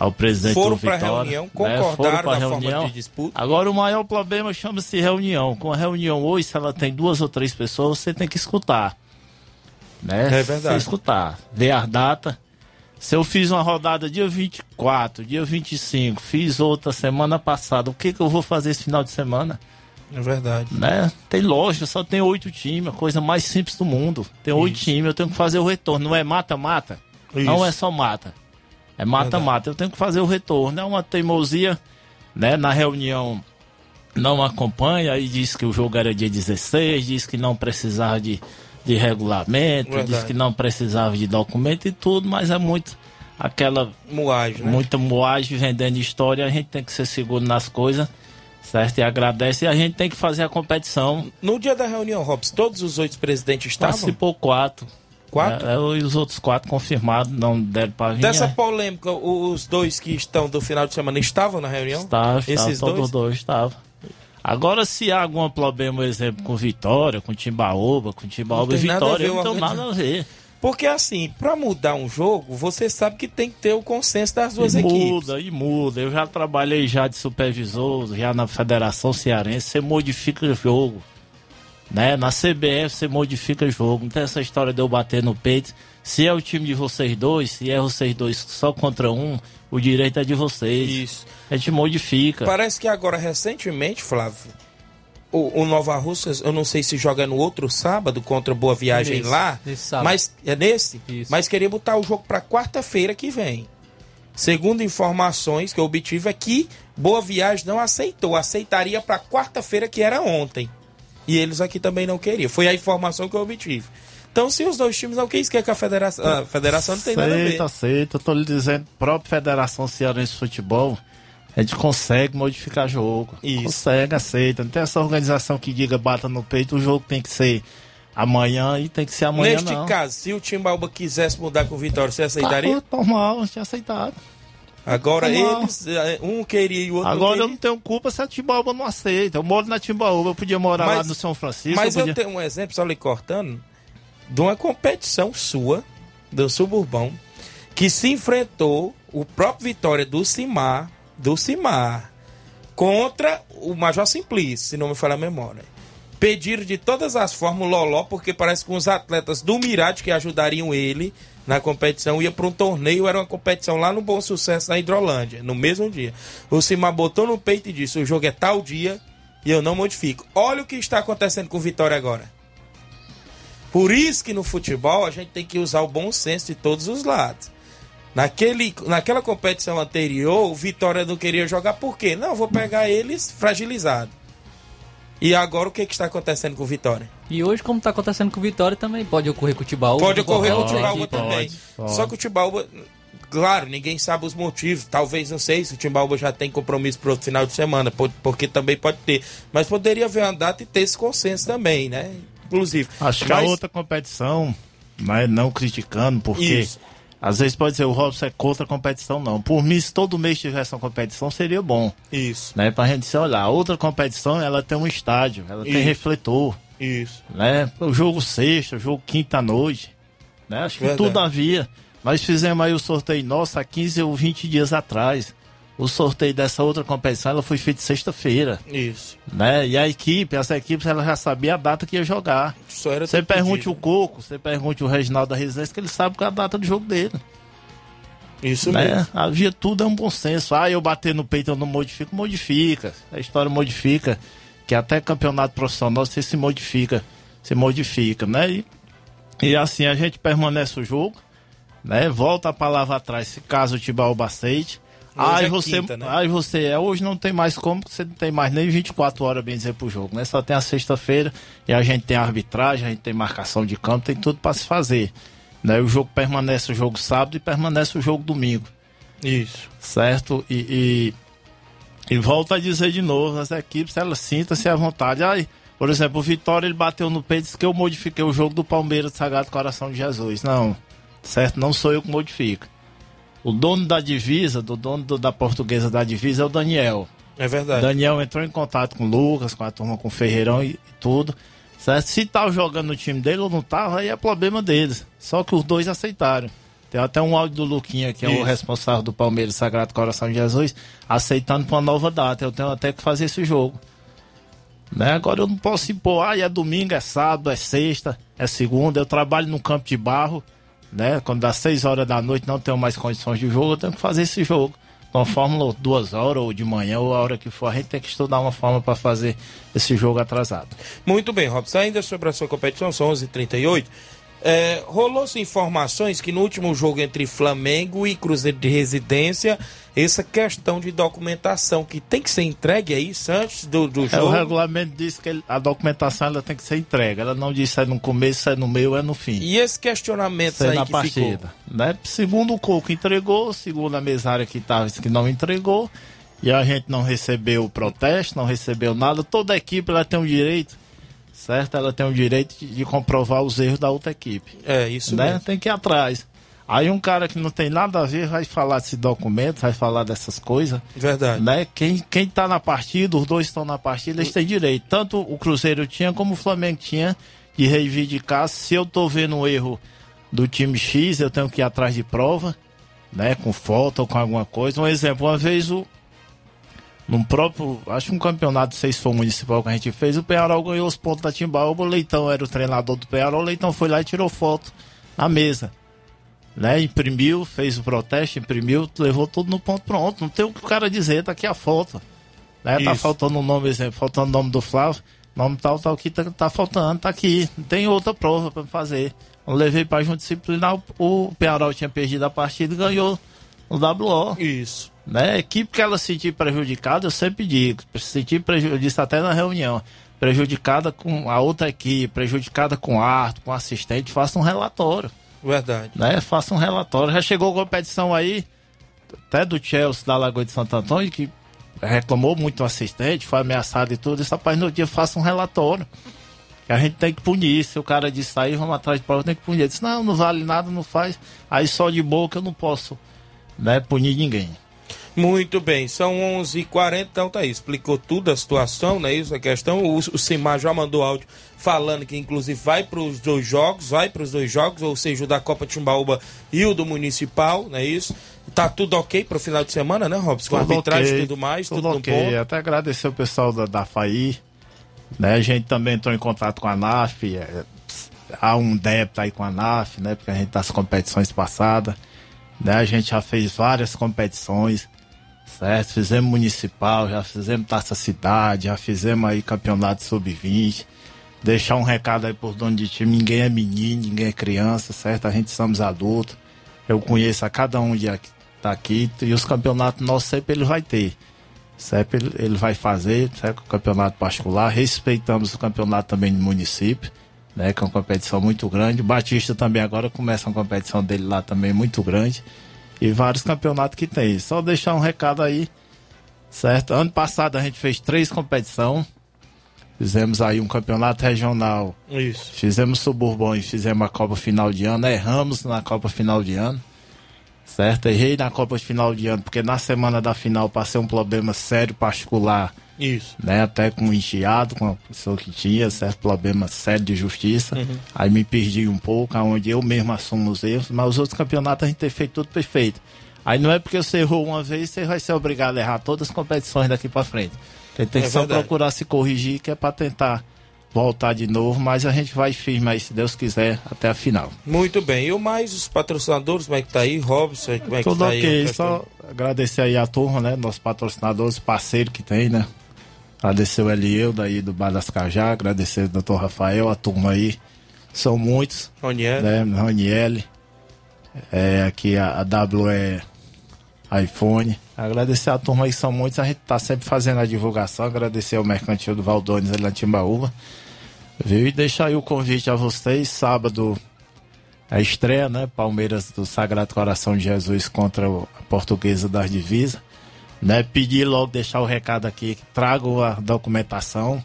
ao presidente foram do Vitória. Foram para reunião, concordaram né? na reunião. forma de disputa. Agora o maior problema chama-se reunião. Com a reunião hoje, se ela tem duas ou três pessoas, você tem que escutar. Né? É verdade. Você escutar, ver a data, Se eu fiz uma rodada dia 24, dia 25, fiz outra semana passada, o que, que eu vou fazer esse final de semana? É verdade. Né? Tem lógica, só tem oito times, a coisa mais simples do mundo. Tem oito times, eu tenho que fazer o retorno. Não é mata-mata? Não é só mata. É mata-mata. Eu tenho que fazer o retorno. É uma teimosia, né? Na reunião não acompanha, aí diz que o jogo era dia 16, diz que não precisava de, de regulamento, Verdade. diz que não precisava de documento e tudo, mas é muito aquela Moagem, né? muita moagem vendendo história, a gente tem que ser seguro nas coisas, certo? E agradece e a gente tem que fazer a competição. No dia da reunião, Robson, todos os oito presidentes estavam? Participou quatro. Quatro? É, é, os outros quatro confirmados, não deram pra vir. Dessa é. polêmica, os dois que estão do final de semana estavam na reunião? Estava, Esses dois? dois estavam. Agora, se há algum problema, exemplo, com Vitória, com Timbaúba, com Timbaúba e Vitória, ver não tem nada a ver. Porque assim, pra mudar um jogo, você sabe que tem que ter o consenso das duas e equipes. muda, e muda. Eu já trabalhei já de supervisor, já na Federação Cearense, você modifica o jogo. Né? Na CBF você modifica o jogo. Não tem essa história de eu bater no peito. Se é o time de vocês dois, se é vocês dois só contra um, o direito é de vocês. Isso. A gente modifica. Parece que agora, recentemente, Flávio, o, o Nova Russas, eu não sei se joga no outro sábado contra Boa Viagem Nesse, lá. nesse sábado. Mas é nesse? Isso. Mas queria botar o jogo pra quarta-feira que vem. Segundo informações que eu obtive é que Boa Viagem não aceitou, aceitaria pra quarta-feira que era ontem. E eles aqui também não queriam. Foi a informação que eu obtive. Então, se os dois times não que é que a federação, a federação não tem nada a ver. Aceita, aceita. Eu tô lhe dizendo, a própria Federação Cearense de Futebol, a gente consegue modificar jogo. Isso. Consegue, aceita. Não tem essa organização que diga bata no peito, o jogo tem que ser amanhã e tem que ser amanhã Neste não. caso, se o Timbaúba quisesse mudar com o Vitória, você aceitaria? Tá normal, tinha aceitado. Agora Normal. eles, eh, um queria e o outro Agora eu não não tenho culpa se a Timbaúba não aceita. Eu moro na Timbaúba, eu podia morar lá Mas- no São Francisco. Mas eu eu podia... tenho um exemplo, só lhe cortando, de uma competição sua, do Suburbão, que se enfrentou o próprio Vitória do Cimar, do Cimar, contra o Major Simplício, se não me falha a memória. Pediram de todas as formas o Loló, porque parece que os atletas do Mirade que ajudariam ele na competição ia para um torneio, era uma competição lá no Bom Sucesso, na Hidrolândia, no mesmo dia. O Cimar botou no peito e disse: o jogo é tal dia e eu não modifico. Olha o que está acontecendo com o Vitória agora. Por isso que no futebol a gente tem que usar o bom senso de todos os lados. Naquele, naquela competição anterior, o Vitória não queria jogar por quê? Não, vou pegar eles fragilizados. E agora o que, que está acontecendo com o Vitória? E hoje, como tá acontecendo com o Vitória, também pode ocorrer com o Tibaúba. Pode ocorrer com o outra também. equipe. Só que o Timbaúba, claro, ninguém sabe os motivos. Talvez, não sei se o Timbaúba já tem compromisso para outro final de semana, po- porque também pode ter. Mas poderia haver uma data e ter esse consenso também, né? Inclusive. Acho que a Mas- outra competição, mas não criticando, porque Isso. Às vezes pode dizer o Robson é contra a competição, não. Por mim, se todo mês tivesse uma competição, seria bom. Isso. Né? Pra gente se olhar. Outra competição, ela tem um estádio, ela tem Isso. refletor. Isso. Né? O jogo sexta, o jogo quinta noite. Né? Acho que Verdade. tudo havia. Nós fizemos aí o sorteio nosso há 15 ou 20 dias atrás. O sorteio dessa outra competição ela foi feito sexta-feira. Isso. Né? E a equipe, essa equipe, ela já sabia a data que ia jogar. Só era Você pergunte pedido. o Coco, você pergunte o Reginaldo da Residência, que ele sabe qual é a data do jogo dele. Isso né? mesmo. Havia tudo é um bom senso. Ah, eu bater no peito eu não modifico, modifica. A história modifica. Que até campeonato profissional você se modifica. Se modifica, né? E, e assim a gente permanece o jogo, né? Volta a palavra atrás, se caso o Tibaúba aceite. Aí é você, quinta, né? aí você, é, hoje não tem mais como, porque você não tem mais nem 24 horas, bem dizer, pro jogo, né? Só tem a sexta-feira e a gente tem arbitragem, a gente tem marcação de campo, tem tudo para se fazer. Né? O jogo permanece o jogo sábado e permanece o jogo domingo. Isso. Certo? E, e, e volto a dizer de novo, as equipes, elas sintam-se à vontade. Aí, por exemplo, o Vitória, ele bateu no peito e disse que eu modifiquei o jogo do Palmeiras Sagrado Coração de Jesus. Não, certo? Não sou eu que modifico. O dono da divisa, do dono do- da portuguesa da divisa é o Daniel. É verdade. Daniel entrou em contato com o Lucas, com a turma, com o Ferreirão e, e tudo. Certo? Se tá jogando no time dele ou não tá, aí é problema deles. Só que os dois aceitaram. Tem até um áudio do Luquinha, que é o Isso. responsável do Palmeiras Sagrado Coração de Jesus, aceitando pra uma nova data. Eu tenho até que fazer esse jogo. Né? Agora eu não posso impor, ah, é domingo, é sábado, é sexta, é segunda. Eu trabalho no campo de barro, né? Quando dá 6 horas da noite não tenho mais condições de jogo, eu tenho que fazer esse jogo. Uma fórmula duas horas, ou de manhã, ou a hora que for, a gente tem que estudar uma forma para fazer esse jogo atrasado. Muito bem, Robson. Ainda sobre a sua competição, são 11h38. É, Rolou-se informações que no último jogo entre Flamengo e Cruzeiro de Residência, essa questão de documentação que tem que ser entregue aí antes do, do É, jogo. o regulamento diz que ele- a documentação ela tem que ser entregue. Ela não diz se é no começo, se é no meio, é no fim. E esse questionamento é aí na que partida. ficou. Né? Segundo o Coco entregou, segundo a mesária que estava que não entregou, e a gente não recebeu protesto, não recebeu nada. Toda equipe ela tem o direito, certo? Ela tem o direito de, comprovar os erros da outra equipe. É, isso né? mesmo. Tem que ir atrás. Aí um cara que não tem nada a ver vai falar desse documento, vai falar dessas coisas. Verdade. Né? Quem, quem tá na partida, os dois estão na partida, eles têm direito. Tanto o Cruzeiro tinha como o Flamengo tinha de reivindicar. Se eu tô vendo um erro do time X, eu tenho que ir atrás de prova, né? Com foto ou com alguma coisa. Um exemplo, uma vez o. Num próprio, acho que um campeonato, sei se foi municipal que a gente fez, o Penharol ganhou os pontos da Timbaúba, o Leitão era o treinador do Penharol, o Leitão foi lá e tirou foto na mesa né? Imprimiu, fez o protesto, imprimiu, levou tudo no ponto pronto. Não tem o que o cara dizer, tá aqui a foto. Né? Tá faltando o nome, exemplo, faltando o nome do Flávio, nome tal, tal, que tá, tá faltando, tá aqui. Não tem outra prova pra fazer. Eu levei pra junta disciplinar, o, o Penharol tinha perdido a partida e ganhou no WO. Isso. Né? A equipe que ela se sentir prejudicada, eu sempre digo, se sentir prejudicada, até na reunião, prejudicada com a outra equipe, prejudicada com arte, com assistente, faça um relatório Verdade. né? Faça um relatório. Já chegou competição aí, até do Chelsea da Lagoa de Santo Antônio, que reclamou muito do assistente, foi ameaçado e tudo. Esse rapaz no dia faça um relatório. Que a gente tem que punir. Se o cara disse aí, vamos atrás de prova, tem que punir. Ele disse, não, não vale nada, não faz. Aí só de boca eu não posso né, punir ninguém. Muito bem, são 11h40, então tá aí, explicou tudo a situação, né? Isso a questão. O, o Simar já mandou áudio falando que, inclusive, vai para os dois jogos, vai para os dois jogos, ou seja, o da Copa Timbaúba e o do Municipal, não é isso? Tá tudo ok para o final de semana, né, Robson? Com Tudo arbitragem e ok, tudo mais, tudo, tudo ok. Até agradecer o pessoal da, da FAI. Né? A gente também entrou em contato com a NAF. é, há um débito aí com a NAF, né? Porque a gente das competições passadas. Né? A gente já fez várias competições, certo? Fizemos municipal, já fizemos Taça Cidade, já fizemos aí campeonato sub-20. Deixar um recado aí por dono de time, ninguém é menino, ninguém é criança, certo? A gente somos adultos. Eu conheço a cada um de aqui, tá aqui e os campeonatos nossos sempre ele vai ter. Sempre ele, ele vai fazer, certo? O campeonato particular. Respeitamos o campeonato também do município, né? Que é uma competição muito grande. O Batista também agora começa uma competição dele lá também muito grande. E vários campeonatos que tem. Só deixar um recado aí, certo? Ano passado a gente fez três competições. Fizemos aí um campeonato regional. Isso. Fizemos suburbão e fizemos a Copa Final de Ano. Erramos na Copa Final de Ano. Certo? Errei na Copa Final de Ano, porque na semana da final passei um problema sério particular. Isso. Né? Até com enteado, com a pessoa que tinha, certo? Problema sério de justiça. Uhum. Aí me perdi um pouco, onde eu mesmo assumo os erros, mas os outros campeonatos a gente tem feito tudo perfeito. Aí não é porque você errou uma vez, você vai ser obrigado a errar todas as competições daqui pra frente. Você tem que É só verdade. procurar se corrigir, que é pra tentar voltar de novo, mas a gente vai firme aí, se Deus quiser, até a final. Muito bem. E o mais, os patrocinadores, como é que tá aí? Robson, como é que Tudo tá aí? ok, a questão? só agradecer aí a turma, né? Nossos patrocinadores, parceiro que tem, né? Agradecer o Elieu daí do Bar das Cajá, agradecer o doutor Rafael, a turma aí. São muitos. Roniel. Né? Roniel. É, aqui a, a WE iPhone. Agradecer a turma aí, são muitos. A gente tá sempre fazendo a divulgação. Agradecer ao Mercantil do Valdones ali na Timbaúba. Viu? E deixar aí o convite a vocês. Sábado, a estreia, né? Palmeiras do Sagrado Coração de Jesus contra o- a Portuguesa das Divisas. Né? Pedir logo, deixar o recado aqui, tragam a documentação.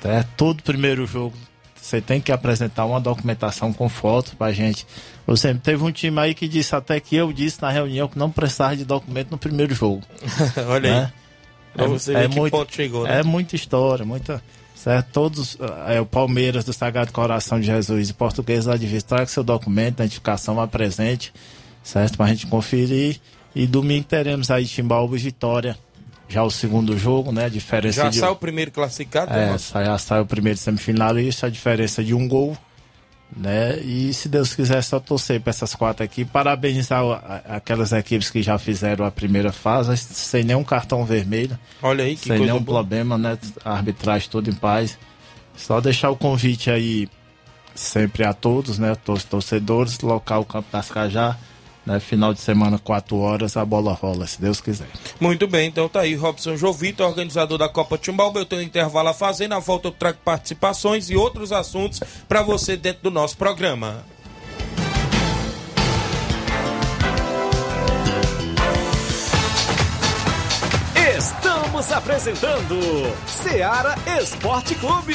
Tá? Todo primeiro jogo você tem que apresentar uma documentação com foto pra gente. Você teve um time aí que disse até que eu disse na reunião que não precisava de documento no primeiro jogo. Olha aí. né? Você ver que ponto chegou, né? É muita história, muita. Certo? Todos, é, o Palmeiras do Sagrado Coração de Jesus e Português lá de Vista, traga seu documento, identificação, apresente, certo? Pra gente conferir. E domingo teremos aí Timbaúba e Vitória. Já o segundo jogo, né? A diferença Já de. sai o primeiro classificado, né, É, Robson? sai, sai o primeiro semifinalista, a diferença de um gol. né? E se Deus quiser, só torcer para essas quatro aqui. Parabenizar aquelas equipes que já fizeram a primeira fase, sem nenhum cartão vermelho. Olha aí, que Sem nenhum boa. problema, né? A arbitragem toda em paz. Só deixar o convite aí sempre a todos, né? Todos os torcedores, local Campo das Cajá, né? Final de semana, 4 horas, a bola rola, se Deus quiser. Muito bem, então tá aí Robson Jovito, organizador da Copa Timbalba. Eu tenho um intervalo a fazer, na volta eu trago participações e outros assuntos para você dentro do nosso programa. Estamos apresentando Seara Esporte Clube.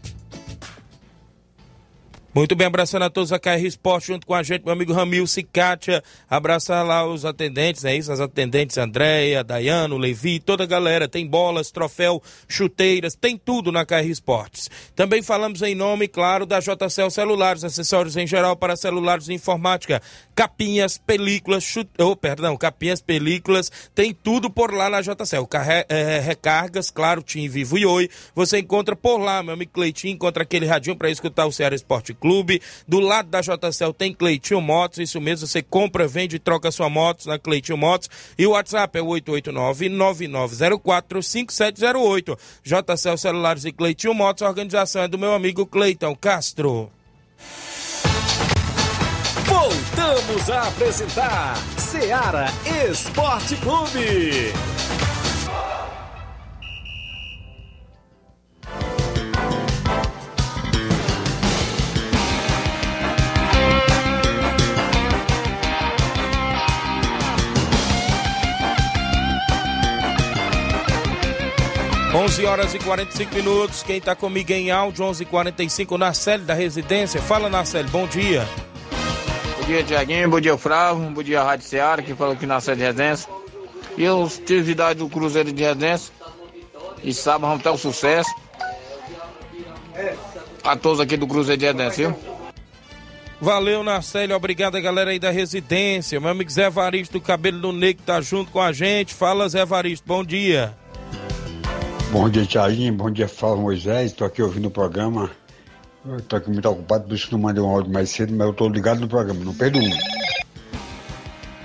Muito bem, abraçando a todos a KR Esporte junto com a gente, meu amigo Ramil Cicatia. Abraçar lá os atendentes, é isso? As atendentes Andréia, Dayano, Levi, toda a galera. Tem bolas, troféu, chuteiras, tem tudo na KR Esportes. Também falamos em nome, claro, da JCL Celulares, acessórios em geral para celulares e informática. Capinhas, películas, chute... oh, perdão, capinhas, películas, tem tudo por lá na JCL. Carre... é, recargas, claro, Tim Vivo e Oi. Você encontra por lá, meu amigo Cleitinho, encontra aquele radinho para escutar o Ceará Esporte Clube. Do lado da JCL tem Cleitinho Motos, isso mesmo, você compra, vende e troca sua moto na Cleitinho Motos. E o WhatsApp é o 889-9904-5708. JCL Celulares e Cleitinho Motos, a organização é do meu amigo Cleiton Castro. Voltamos a apresentar Seara Esporte Clube. Onze horas e 45 minutos. Quem tá comigo em áudio, 11:45 h 45 Narcélio da Residência. Fala, Narcélio, bom dia. Bom dia, Tiaguinho. Bom dia, Fravo. Bom dia, Rádio Seara, que falou que nasceu de Residência. E os atividades do Cruzeiro de Residência. E sábado vamos ter um sucesso. A todos aqui do Cruzeiro de Residência, viu? Valeu, Narcélio. Obrigado, a galera aí da Residência. Meu amigo Zé Varisto do Cabelo do Negro tá junto com a gente. Fala, Zé Varisto, bom dia. Bom dia, Tiaguinho. Bom dia, Flávio Moisés. Estou aqui ouvindo o programa. Estou aqui muito ocupado, por isso não mandei um áudio mais cedo, mas eu estou ligado no programa. Não perdo um.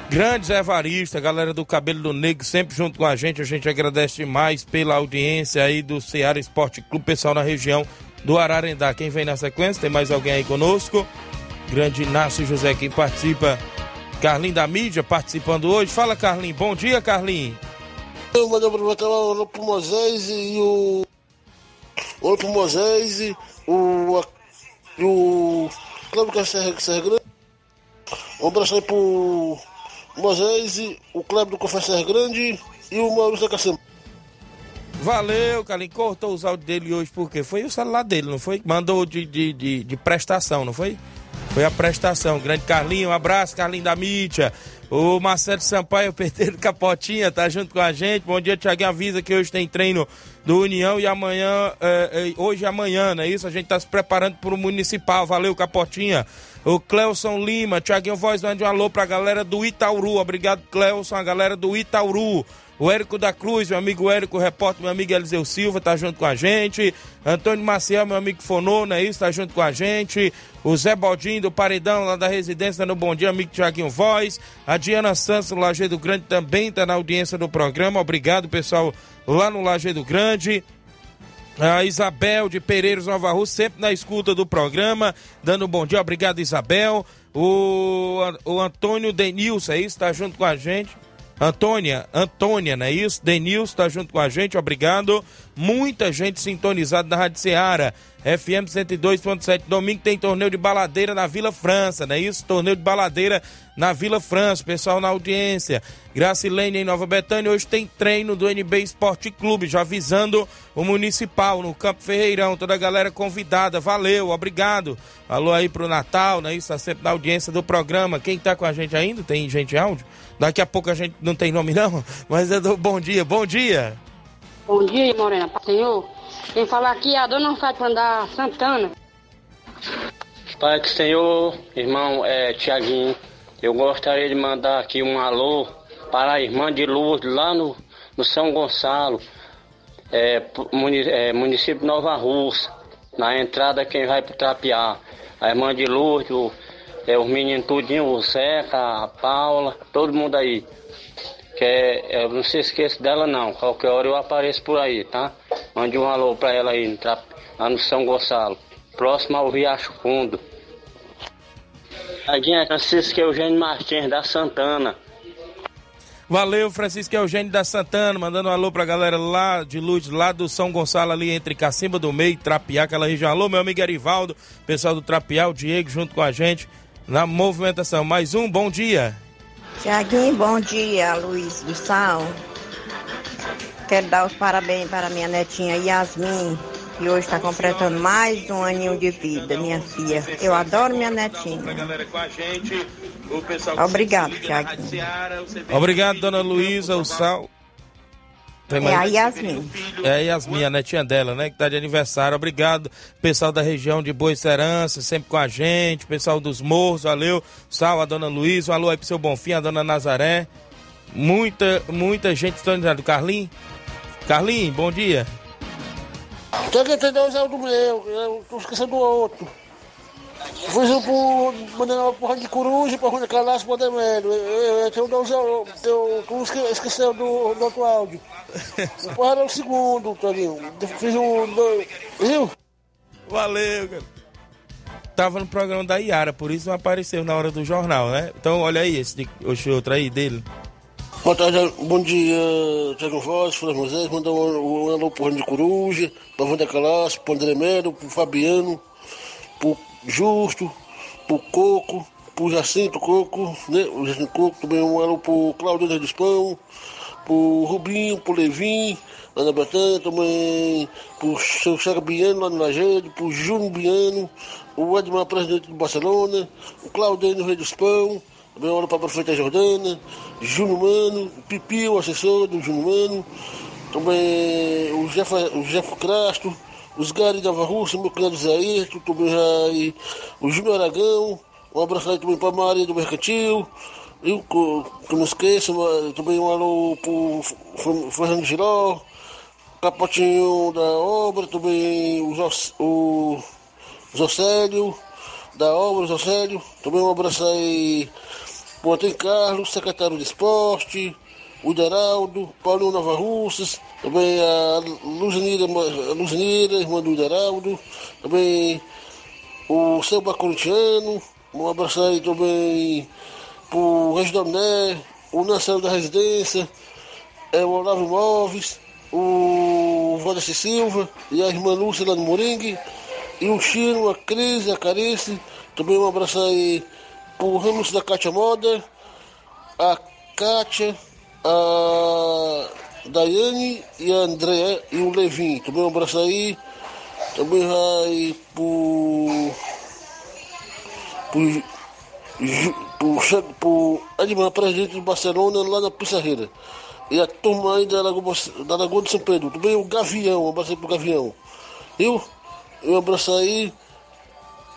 Grande Zé Varisto, a galera do Cabelo do Negro, sempre junto com a gente. A gente agradece demais pela audiência aí do Ceará Esporte Clube, pessoal na região do Ararendá. Quem vem na sequência? Tem mais alguém aí conosco? Grande Inácio José, quem participa. Carlinho da mídia participando hoje. Fala, Carlinho. Bom dia, Carlinho. Eu mandei aproveitar o olho pro Moisés e o. Olho pro Moisés e o. E o. Cleber que é Grande. Um abraço aí pro Moisés e o Cleber do Serra Grande e o Maurício da. Valeu, Carlinhos. Cortou os áudios dele hoje porque foi o celular dele, não foi? Mandou de, de, de, de prestação, não foi? Foi a prestação. Grande Carlinho, um abraço, Carlinho da mídia. O Marcelo Sampaio, Pedreiro Capotinha, tá junto com a gente. Bom dia, Tiaguinho. Avisa que hoje tem treino do União e amanhã, é, é, hoje e amanhã, não é isso? A gente tá se preparando pro Municipal. Valeu, Capotinha. O Cleuson Lima, Tiaguinho Voz, mande um alô pra galera do Itauru. Obrigado, Cleuson, a galera do Itauru. O Érico da Cruz, meu amigo Érico, repórter, meu amigo Eliseu Silva, tá junto com a gente. Antônio Maciel, meu amigo Fonô, não é isso? Tá junto com a gente. O Zé Baldinho do Paredão, lá da residência no Bom Dia, amigo Tiaguinho Voz. A Diana Santos, do Lajeado Grande, também tá na audiência do programa. Obrigado, pessoal, lá no Lajeado Grande. A Isabel de Pereiros Nova Rússia, sempre na escuta do programa, dando um bom dia. Obrigado, Isabel. O, o Antônio Denilson, é isso? Tá junto com a gente. Antônia, Antônia, não é isso? Denilson tá junto com a gente, obrigado. Muita gente sintonizada na Rádio Ceará. FM 102.7. Domingo tem torneio de baladeira na Vila França, não é isso? Torneio de baladeira na Vila França, pessoal na audiência. Gracilene em Nova Betânia, hoje tem treino do NB Esporte Clube, já avisando o Municipal no Campo Ferreirão, toda a galera convidada, valeu, obrigado. Alô aí pro Natal, né? Isso tá sempre na audiência do programa. Quem tá com a gente ainda? Tem gente áudio? Daqui a pouco a gente não tem nome não, mas eu dou bom dia, bom dia. Bom dia, Morena, Senhor. Quem fala aqui é a dona Fátima da Santana. Pai do Senhor, irmão é, Tiaguinho, eu gostaria de mandar aqui um alô para a irmã de Lourdes, lá no, no São Gonçalo, é, muni, é, município Nova Rússia, na entrada quem vai para Trapiá. A irmã de Lourdes, é, os meninos tudinho, o Zeca, a Paula, todo mundo aí que é, eu não se esqueça dela não, qualquer hora eu apareço por aí, tá? Mande um alô pra ela aí, lá no São Gonçalo, próximo ao Riacho Fundo. É Francisco Eugênio Martins, da Santana. Valeu, Francisco Eugênio da Santana, mandando um alô pra galera lá de Luz, lá do São Gonçalo, ali entre Cacimba do Meio Trapiá, aquela região. Alô, meu amigo Erivaldo, pessoal do Trapiá, o Diego junto com a gente na movimentação. Mais um, bom dia. Tiaguinho, bom dia, Luiz do Sal. Quero dar os parabéns para minha netinha Yasmin, que hoje está completando mais um aninho de vida, minha filha. Eu adoro minha netinha. Obrigado, Tiaguinho. Obrigado, dona Luísa, o Sal. Tem mais... É a Yasmin. É a Yasmin, a netinha dela, né? Que tá de aniversário. Obrigado, pessoal da região de Boa Serança, sempre com a gente. Pessoal dos morros, valeu. Sal, a dona Luísa. Um alô aí pro seu Bonfim, a dona Nazaré. Muita, muita gente sintonizada. Carlinhos? Carlinhos, bom dia. Tem que entender o Zé do meu, eu tô esquecendo do outro. Por exemplo, mandando uma porra de coruja pra Rui Calaço pra Demério. Eu tenho o teu, tu esqueceu do, do outro áudio. O porra era o segundo, Toninho. Fiz um. Dois, viu? Valeu, cara. Tava no programa da Iara, por isso não apareceu na hora do jornal, né? Então olha aí, esse, esse outro aí dele. Boa tarde, bom dia, Tiago Voz, Flávio Moisés, mandar um, um alô pro de Coruja, pra Wanda Calaço, pro André Melo, pro Fabiano, pro Justo, pro Coco, pro Jacinto Coco, né? O Jacinto Coco, também um alô pro Claudio de Dispão, pro Rubinho, pro Levin, lá na Betânia, também pro seu Chaga Biano lá no Lajeado, pro Júnior Biano, o Edmar, presidente do Barcelona, o Claudio no Rei dos Pão, também um alô para a prefeita Jordana, Júnior Mano, Pipi, o assessor do Júnior Mano, também o Jeff, o Jeff Crasto, os Gari da Varruça, meu cunhado Zé também já, o Júnior Aragão, um abraço aí também para Maria do Mercantil, e que não esqueça, também um alô para o Fernando Giró, Capotinho da obra, também o, o Zocélio, da obra, Zocélio, também um abraço aí para o Antônio Carlos, secretário de esporte, o Deraldo, Paulinho Nova Russas, também a Luzinira, a irmã do Deraldo, também o Samba Corintiano, um abraço aí também pro Regidoné, o Nação da Residência, é, o Olavo Móveis, o Valdeci Silva e a irmã Lúcia lá no Moringue, e o Chino, a Cris, a Carice, também um abraço aí pro Ramos da Cátia Moda, a Kátia, a Daiane e a André e o Levin. Também um abraço aí. Também vai pro. pro. pro, pro Edmar, presidente do Barcelona, lá na Pissarreira. E a turma aí da Lagoa, da Lagoa de São Pedro. Também o Gavião, um abraço aí pro Gavião. Viu? Um abraço aí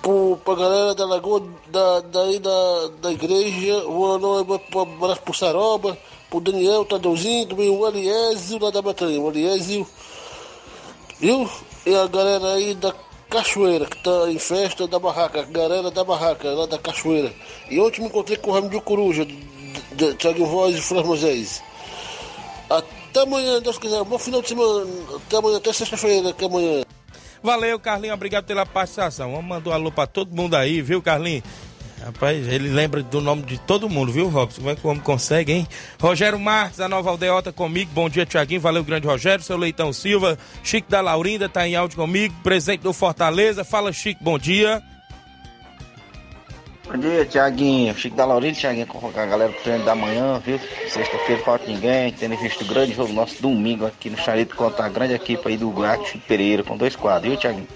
pro, pra galera da Lagoa, da, daí da, da igreja. Um abraço pro Saroba pro Daniel, Tadeuzinho, também o Eliésio lá da Batanha, o Eliésio, viu? E a galera aí da Cachoeira, que tá em festa da barraca, a galera da barraca, lá da Cachoeira. E ontem me encontrei com o Ramo de Coruja, Thiago Voz e Flávio Moisés. Até amanhã, Deus quiser, bom final de semana, até amanhã, até sexta-feira, até amanhã. Valeu, Carlinhos, obrigado pela participação. Vamos mandar um alô pra todo mundo aí, viu, Carlinhos? Rapaz, ele lembra do nome de todo mundo, viu, Robson? Como é que o homem consegue, hein? Rogério Marques, da Nova Aldeota comigo. Bom dia, Tiaguinho. Valeu, grande Rogério. Seu Leitão Silva. Chico da Laurinda tá em áudio comigo. Presidente do Fortaleza. Fala, Chico, bom dia. Bom dia, Tiaguinho. Chico da Laurinda, Tiaguinho, convocar a galera pro treino da manhã, viu? Sexta-feira falta ninguém, tendo visto o grande jogo nosso domingo aqui no Charito contra a grande equipe aí do Gato Pereira, com dois quadros, viu, Tiaguinho?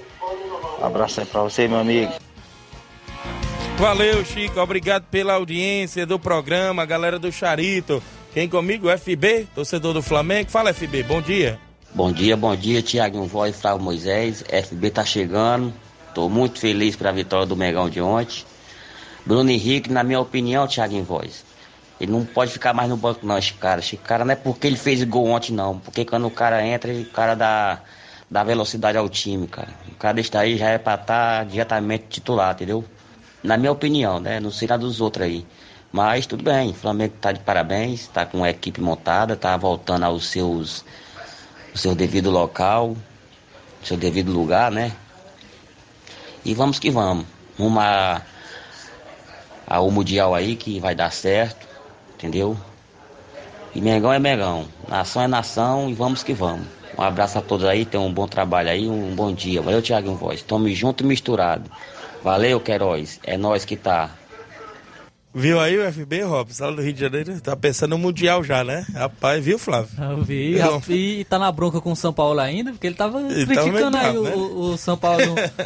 Abraço aí pra você, meu amigo. Valeu, Chico. Obrigado pela audiência do programa, galera do Charito. Quem comigo? FB, torcedor do Flamengo. Fala, FB, bom dia. Bom dia, bom dia, Tiaguinho Voz, Flávio Moisés. FB tá chegando. Tô muito feliz pela vitória do Megão de ontem. Bruno Henrique, na minha opinião, Tiaguinho Voz, ele não pode ficar mais no banco, não, esse cara. Esse cara não é porque ele fez gol ontem, não. Porque quando o cara entra, o cara dá, dá velocidade ao time, cara. O cara desse daí já é pra estar diretamente titular, entendeu? Na minha opinião, né? Não sei nada dos outros aí. Mas tudo bem, o Flamengo tá de parabéns, tá com a equipe montada, tá voltando aos seus, ao seu devido local, seu devido lugar, né? E vamos que vamos. Uma ao Mundial aí que vai dar certo, entendeu? E Mengão é Mengão, nação é nação e vamos que vamos. Um abraço a todos aí, tenham um bom trabalho aí, um bom dia. Valeu, Thiago Voz. Tome junto e misturado. Valeu, Queiroz. É nós que tá. Viu aí o FB, Robson, lá do Rio de Janeiro? Tá pensando no Mundial já, né? Rapaz, viu, Flávio? Eu vi, e tá na bronca com o São Paulo ainda, porque ele tava Ele criticando tava aí bravo, o, o São Paulo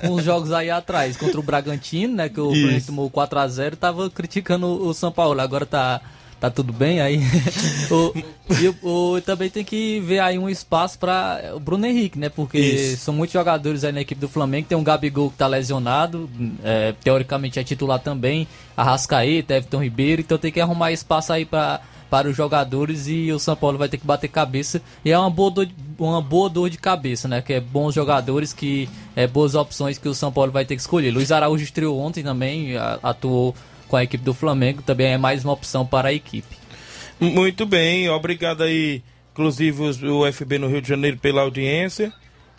uns jogos aí atrás, contra o Bragantino, né, que o. Fluminense tomou 4x0, tava criticando o São Paulo, agora tá, tá tudo bem aí. o, e o, também tem que ver aí um espaço para o Bruno Henrique, né, porque Isso. são muitos jogadores aí na equipe do Flamengo, tem um Gabigol que tá lesionado, é, teoricamente é titular também, Arrascaeta, Everton Ribeiro, então tem que arrumar espaço aí para para os jogadores e o São Paulo vai ter que bater cabeça e é uma boa dor de, uma boa dor de cabeça, né? Que é bons jogadores, que é boas opções que o São Paulo vai ter que escolher. Luiz Araújo estreou ontem também, atuou com a equipe do Flamengo, também é mais uma opção para a equipe. Muito bem, obrigado aí, inclusive o FB no Rio de Janeiro pela audiência.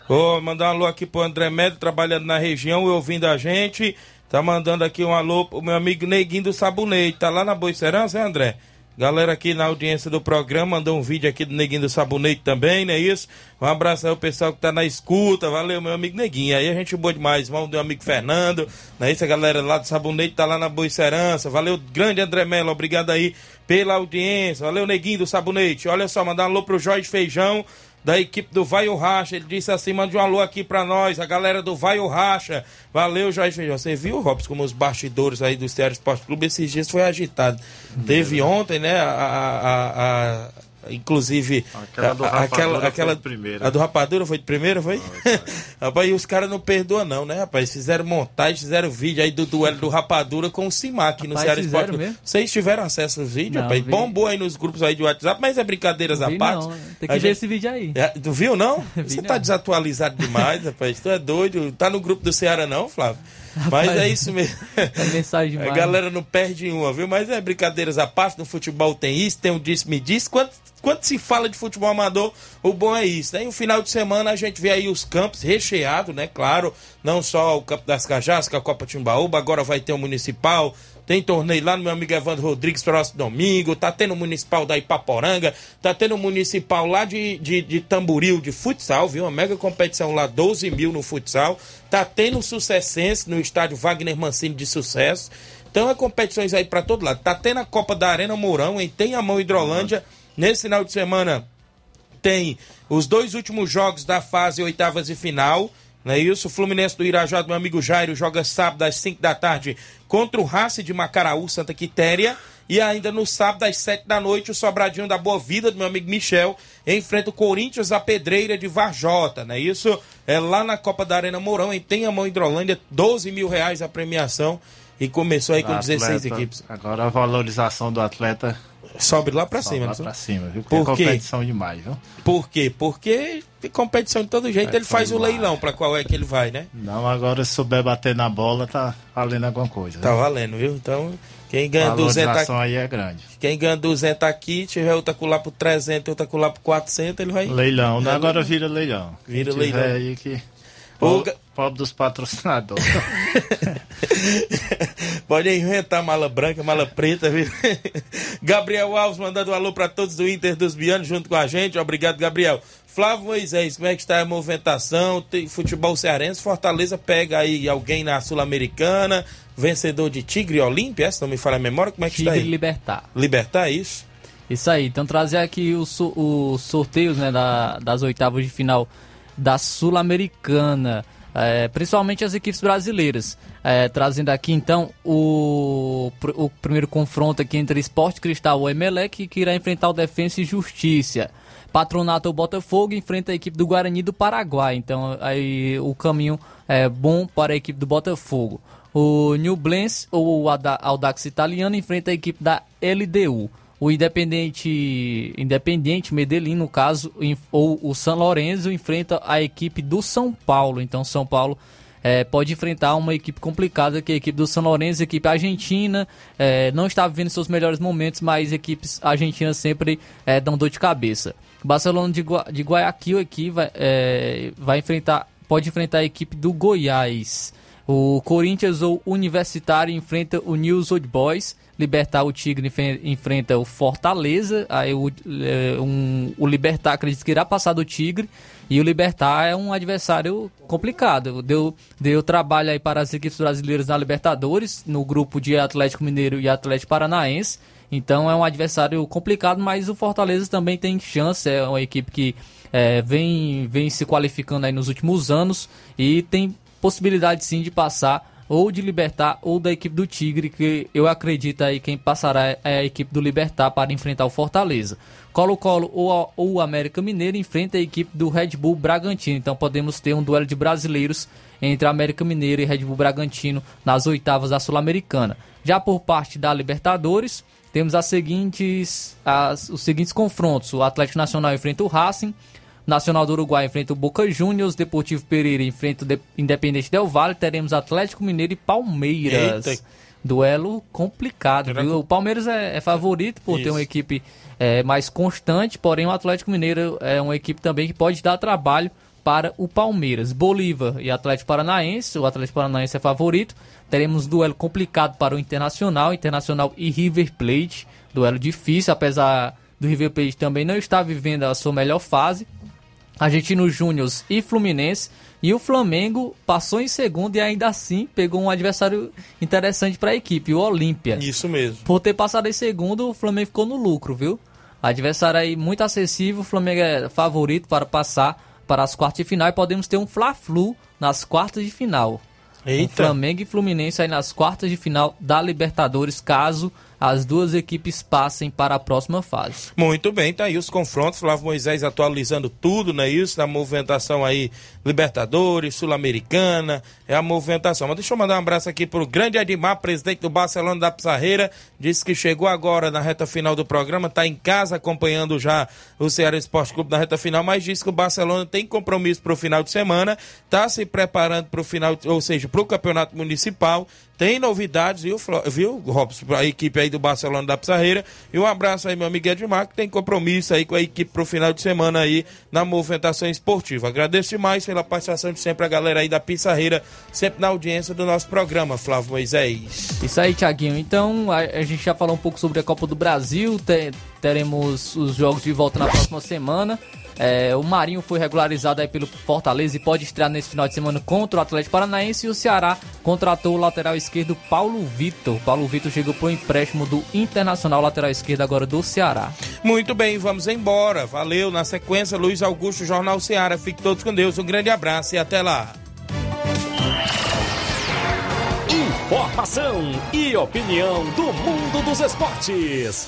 Vou mandar um alô aqui pro André Médio, trabalhando na região e ouvindo a gente. Tá mandando aqui um alô pro meu amigo Neguinho do Sabonete. Tá lá na Boicerança, hein, André? Galera aqui na audiência do programa, mandou um vídeo aqui do Neguinho do Sabonete também, não é isso? Um abraço aí ao pessoal que tá na escuta. Valeu, meu amigo Neguinho. Aí a gente boa demais. Irmão do meu amigo Fernando. Não é isso? A galera lá do Sabonete tá lá na Boicerança. Valeu, grande André Mello. Obrigado aí pela audiência. Valeu, Neguinho do Sabonete. Olha só, mandar um alô pro Jorge Feijão da equipe do Vai o Racha. Ele disse assim: mande um alô aqui pra nós, a galera do Vai o Racha. Valeu, Jorge Feijão. Você viu, Robson, como os bastidores aí do Ceará Esporte Clube esses dias foi agitado. Teve ontem, né, a- a- a- Inclusive, Aquela do a- aquela, foi de primeira. A do Rapadura foi de primeira, foi? rapaz, e os caras não perdoam, não, né, rapaz? Fizeram montagem, fizeram vídeo aí do duelo do Rapadura com o Simac no Ceará Esporte mesmo? Vocês tiveram acesso aos vídeos, Não, rapaz? vi. Bombou aí nos grupos aí de WhatsApp, mas é brincadeiras à parte. não, tem que A ver gente- esse vídeo aí. é, tu viu, não? Vi Você não. tá desatualizado demais, rapaz. Tu é doido. Tá no grupo do Ceará, não, Flávio? Mas Rapaz, é isso mesmo. É mensagem A galera não perde uma, viu? Mas é brincadeiras à parte. No futebol tem isso, tem um disse-me disse. Quando, se fala de futebol amador, o bom é isso. Né? E no final de semana a gente vê aí os campos recheados, né? Claro, não só o Campo das Cajás, que é a Copa Timbaúba, agora vai ter o Municipal. Tem torneio lá no meu amigo Evandro Rodrigues próximo domingo. Tá tendo o Municipal da Ipaporanga. Tá tendo o Municipal lá de, de, de Tamboril, de futsal, viu? Uma mega competição lá, 12 mil no futsal. Tá tendo o Sucessense no estádio Wagner Mancini de Sucesso. Então é competições aí pra todo lado. Tá tendo a Copa da Arena Mourão, em Tem a Mão Hidrolândia. Nesse final de semana tem os dois últimos jogos da fase oitavas de final. Não é isso? O Fluminense do Irajá, do meu amigo Jairo, joga sábado às 5 da tarde contra o Race de Macaraú, Santa Quitéria. E ainda no sábado às 7 da noite, o Sobradinho da Boa Vida, do meu amigo Michel, enfrenta o Corinthians, a Pedreira de Varjota, não é isso? É lá na Copa da Arena Mourão, em Tenhamão, Hidrolândia, 12 mil reais a premiação. E começou aí com 16 Atleta- equipes. Agora a valorização do atleta Sobe lá pra sobe cima, lá sobe? cima, viu? Porque Por é competição demais, viu? Por quê? Porque tem competição de todo jeito, ele faz o leilão pra qual é que ele vai, né? Não, agora se souber bater na bola, tá valendo alguma coisa. Tá viu? valendo, viu? Então, quem ganha A 200 valorização aqui, aí é grande. quem ganha 200 aqui, tiver outra colar por 300, outra colar por 400, ele vai... Leilão, né? É, agora vira leilão. Vira leilão. Aí que... Pobre, pobre dos patrocinadores. Pode inventar mala branca, mala preta, viu? Gabriel Alves mandando um alô para todos do Inter dos Bianos junto com a gente. Obrigado, Gabriel. Flávio Moisés, como é que está a movimentação? Tem futebol cearense, Fortaleza pega aí alguém na Sul-Americana, vencedor de Tigre e Olímpia, essa não me fala a memória, como é que Tigre está aí? Libertar. Libertar, isso? Isso aí, então trazer aqui os os sorteios né, da, das oitavas de final da Sul-Americana, é, principalmente as equipes brasileiras. É, trazendo aqui então o, o primeiro confronto aqui entre Esporte Cristal e Emelec, que irá enfrentar o Defensa e Justiça. Patronato Botafogo enfrenta a equipe do Guarani do Paraguai, então aí o caminho é bom para a equipe do Botafogo. O New Blends, ou o Audax italiano, enfrenta a equipe da LDU o Independente, Independente Medellín, no caso, ou o São Lourenço enfrenta a equipe do São Paulo. Então, São Paulo é, pode enfrentar uma equipe complicada, que é a equipe do São Lourenço, equipe argentina, é, não está vivendo seus melhores momentos, mas equipes argentinas sempre é, dão dor de cabeça. Barcelona de, Gua de Guayaquil aqui vai, é, vai enfrentar, pode enfrentar a equipe do Goiás. O Corinthians ou Universitário enfrenta o News Old Boys. Libertar o Tigre enfrenta o Fortaleza. Aí o, é, um, o Libertar acredito que irá passar do Tigre. E o Libertar é um adversário complicado. Deu, deu trabalho aí para as equipes brasileiras na Libertadores, no grupo de Atlético Mineiro e Atlético Paranaense. Então é um adversário complicado, mas o Fortaleza também tem chance. É uma equipe que é, vem, vem se qualificando aí nos últimos anos e tem possibilidade sim de passar ou de Libertar ou da equipe do Tigre, que eu acredito aí quem passará é a equipe do Libertar para enfrentar o Fortaleza. Colo-Colo ou, ou América Mineiro enfrenta a equipe do Red Bull Bragantino. Então podemos ter um duelo de brasileiros entre América Mineiro e Red Bull Bragantino nas oitavas da Sul-Americana. Já por parte da Libertadores, temos as seguintes, as, os seguintes confrontos. O Atlético Nacional enfrenta o Racing, Nacional do Uruguai enfrenta o Boca Juniors, Deportivo Pereira enfrenta o Independente Del Valle, teremos Atlético Mineiro e Palmeiras. Eita. Duelo complicado, viu? O Palmeiras é, é favorito por Isso. ter uma equipe é, mais constante, porém o Atlético Mineiro é uma equipe também que pode dar trabalho para o Palmeiras. Bolívar e Atlético Paranaense, o Atlético Paranaense é favorito. Teremos duelo complicado para o Internacional, Internacional e River Plate. Duelo difícil, apesar do River Plate também não estar vivendo a sua melhor fase. Argentino Júnior e Fluminense. E o Flamengo passou em segundo e ainda assim pegou um adversário interessante para a equipe, o Olímpia. Isso mesmo. Por ter passado em segundo, o Flamengo ficou no lucro, viu? Adversário aí muito acessível, o Flamengo é favorito para passar para as quartas de final e podemos ter um Fla-Flu nas quartas de final. Eita. Um Flamengo e Fluminense aí nas quartas de final da Libertadores, caso as duas equipes passem para a próxima fase. Muito bem, tá aí os confrontos. Flávio Moisés atualizando tudo, não é isso? Da movimentação aí, Libertadores, Sul-Americana, é a movimentação. Mas deixa eu mandar um abraço aqui pro grande Edmar, presidente do Barcelona da Pizarreira. Disse que chegou agora na reta final do programa, tá em casa acompanhando já o Ceará Esporte Clube na reta final, mas disse que o Barcelona tem compromisso para o final de semana, tá se preparando para o final, ou seja, para o campeonato municipal tem novidades, viu, viu Robson? A equipe aí do Barcelona da Pizarreira. E um abraço aí, meu amigo Edmar, que tem compromisso aí com a equipe pro final de semana aí na movimentação esportiva. Agradeço demais pela participação de sempre a galera aí da Pizarreira, sempre na audiência do nosso programa, Flávio Moisés. Isso aí, Tiaguinho. Então, a, a, gente já falou um pouco sobre a Copa do Brasil, te, teremos os jogos de volta na próxima semana. É, o Marinho foi regularizado aí pelo Fortaleza e pode estrear nesse final de semana contra o Atlético Paranaense. E o Ceará contratou o lateral esquerdo Paulo Vitor. Paulo Vitor chegou para o empréstimo do Internacional, lateral esquerdo agora do Ceará. Muito bem, vamos embora. Valeu. Na sequência, Luiz Augusto, Jornal Ceará. Fique todos com Deus. Um grande abraço e até lá. Informação e opinião do mundo dos esportes.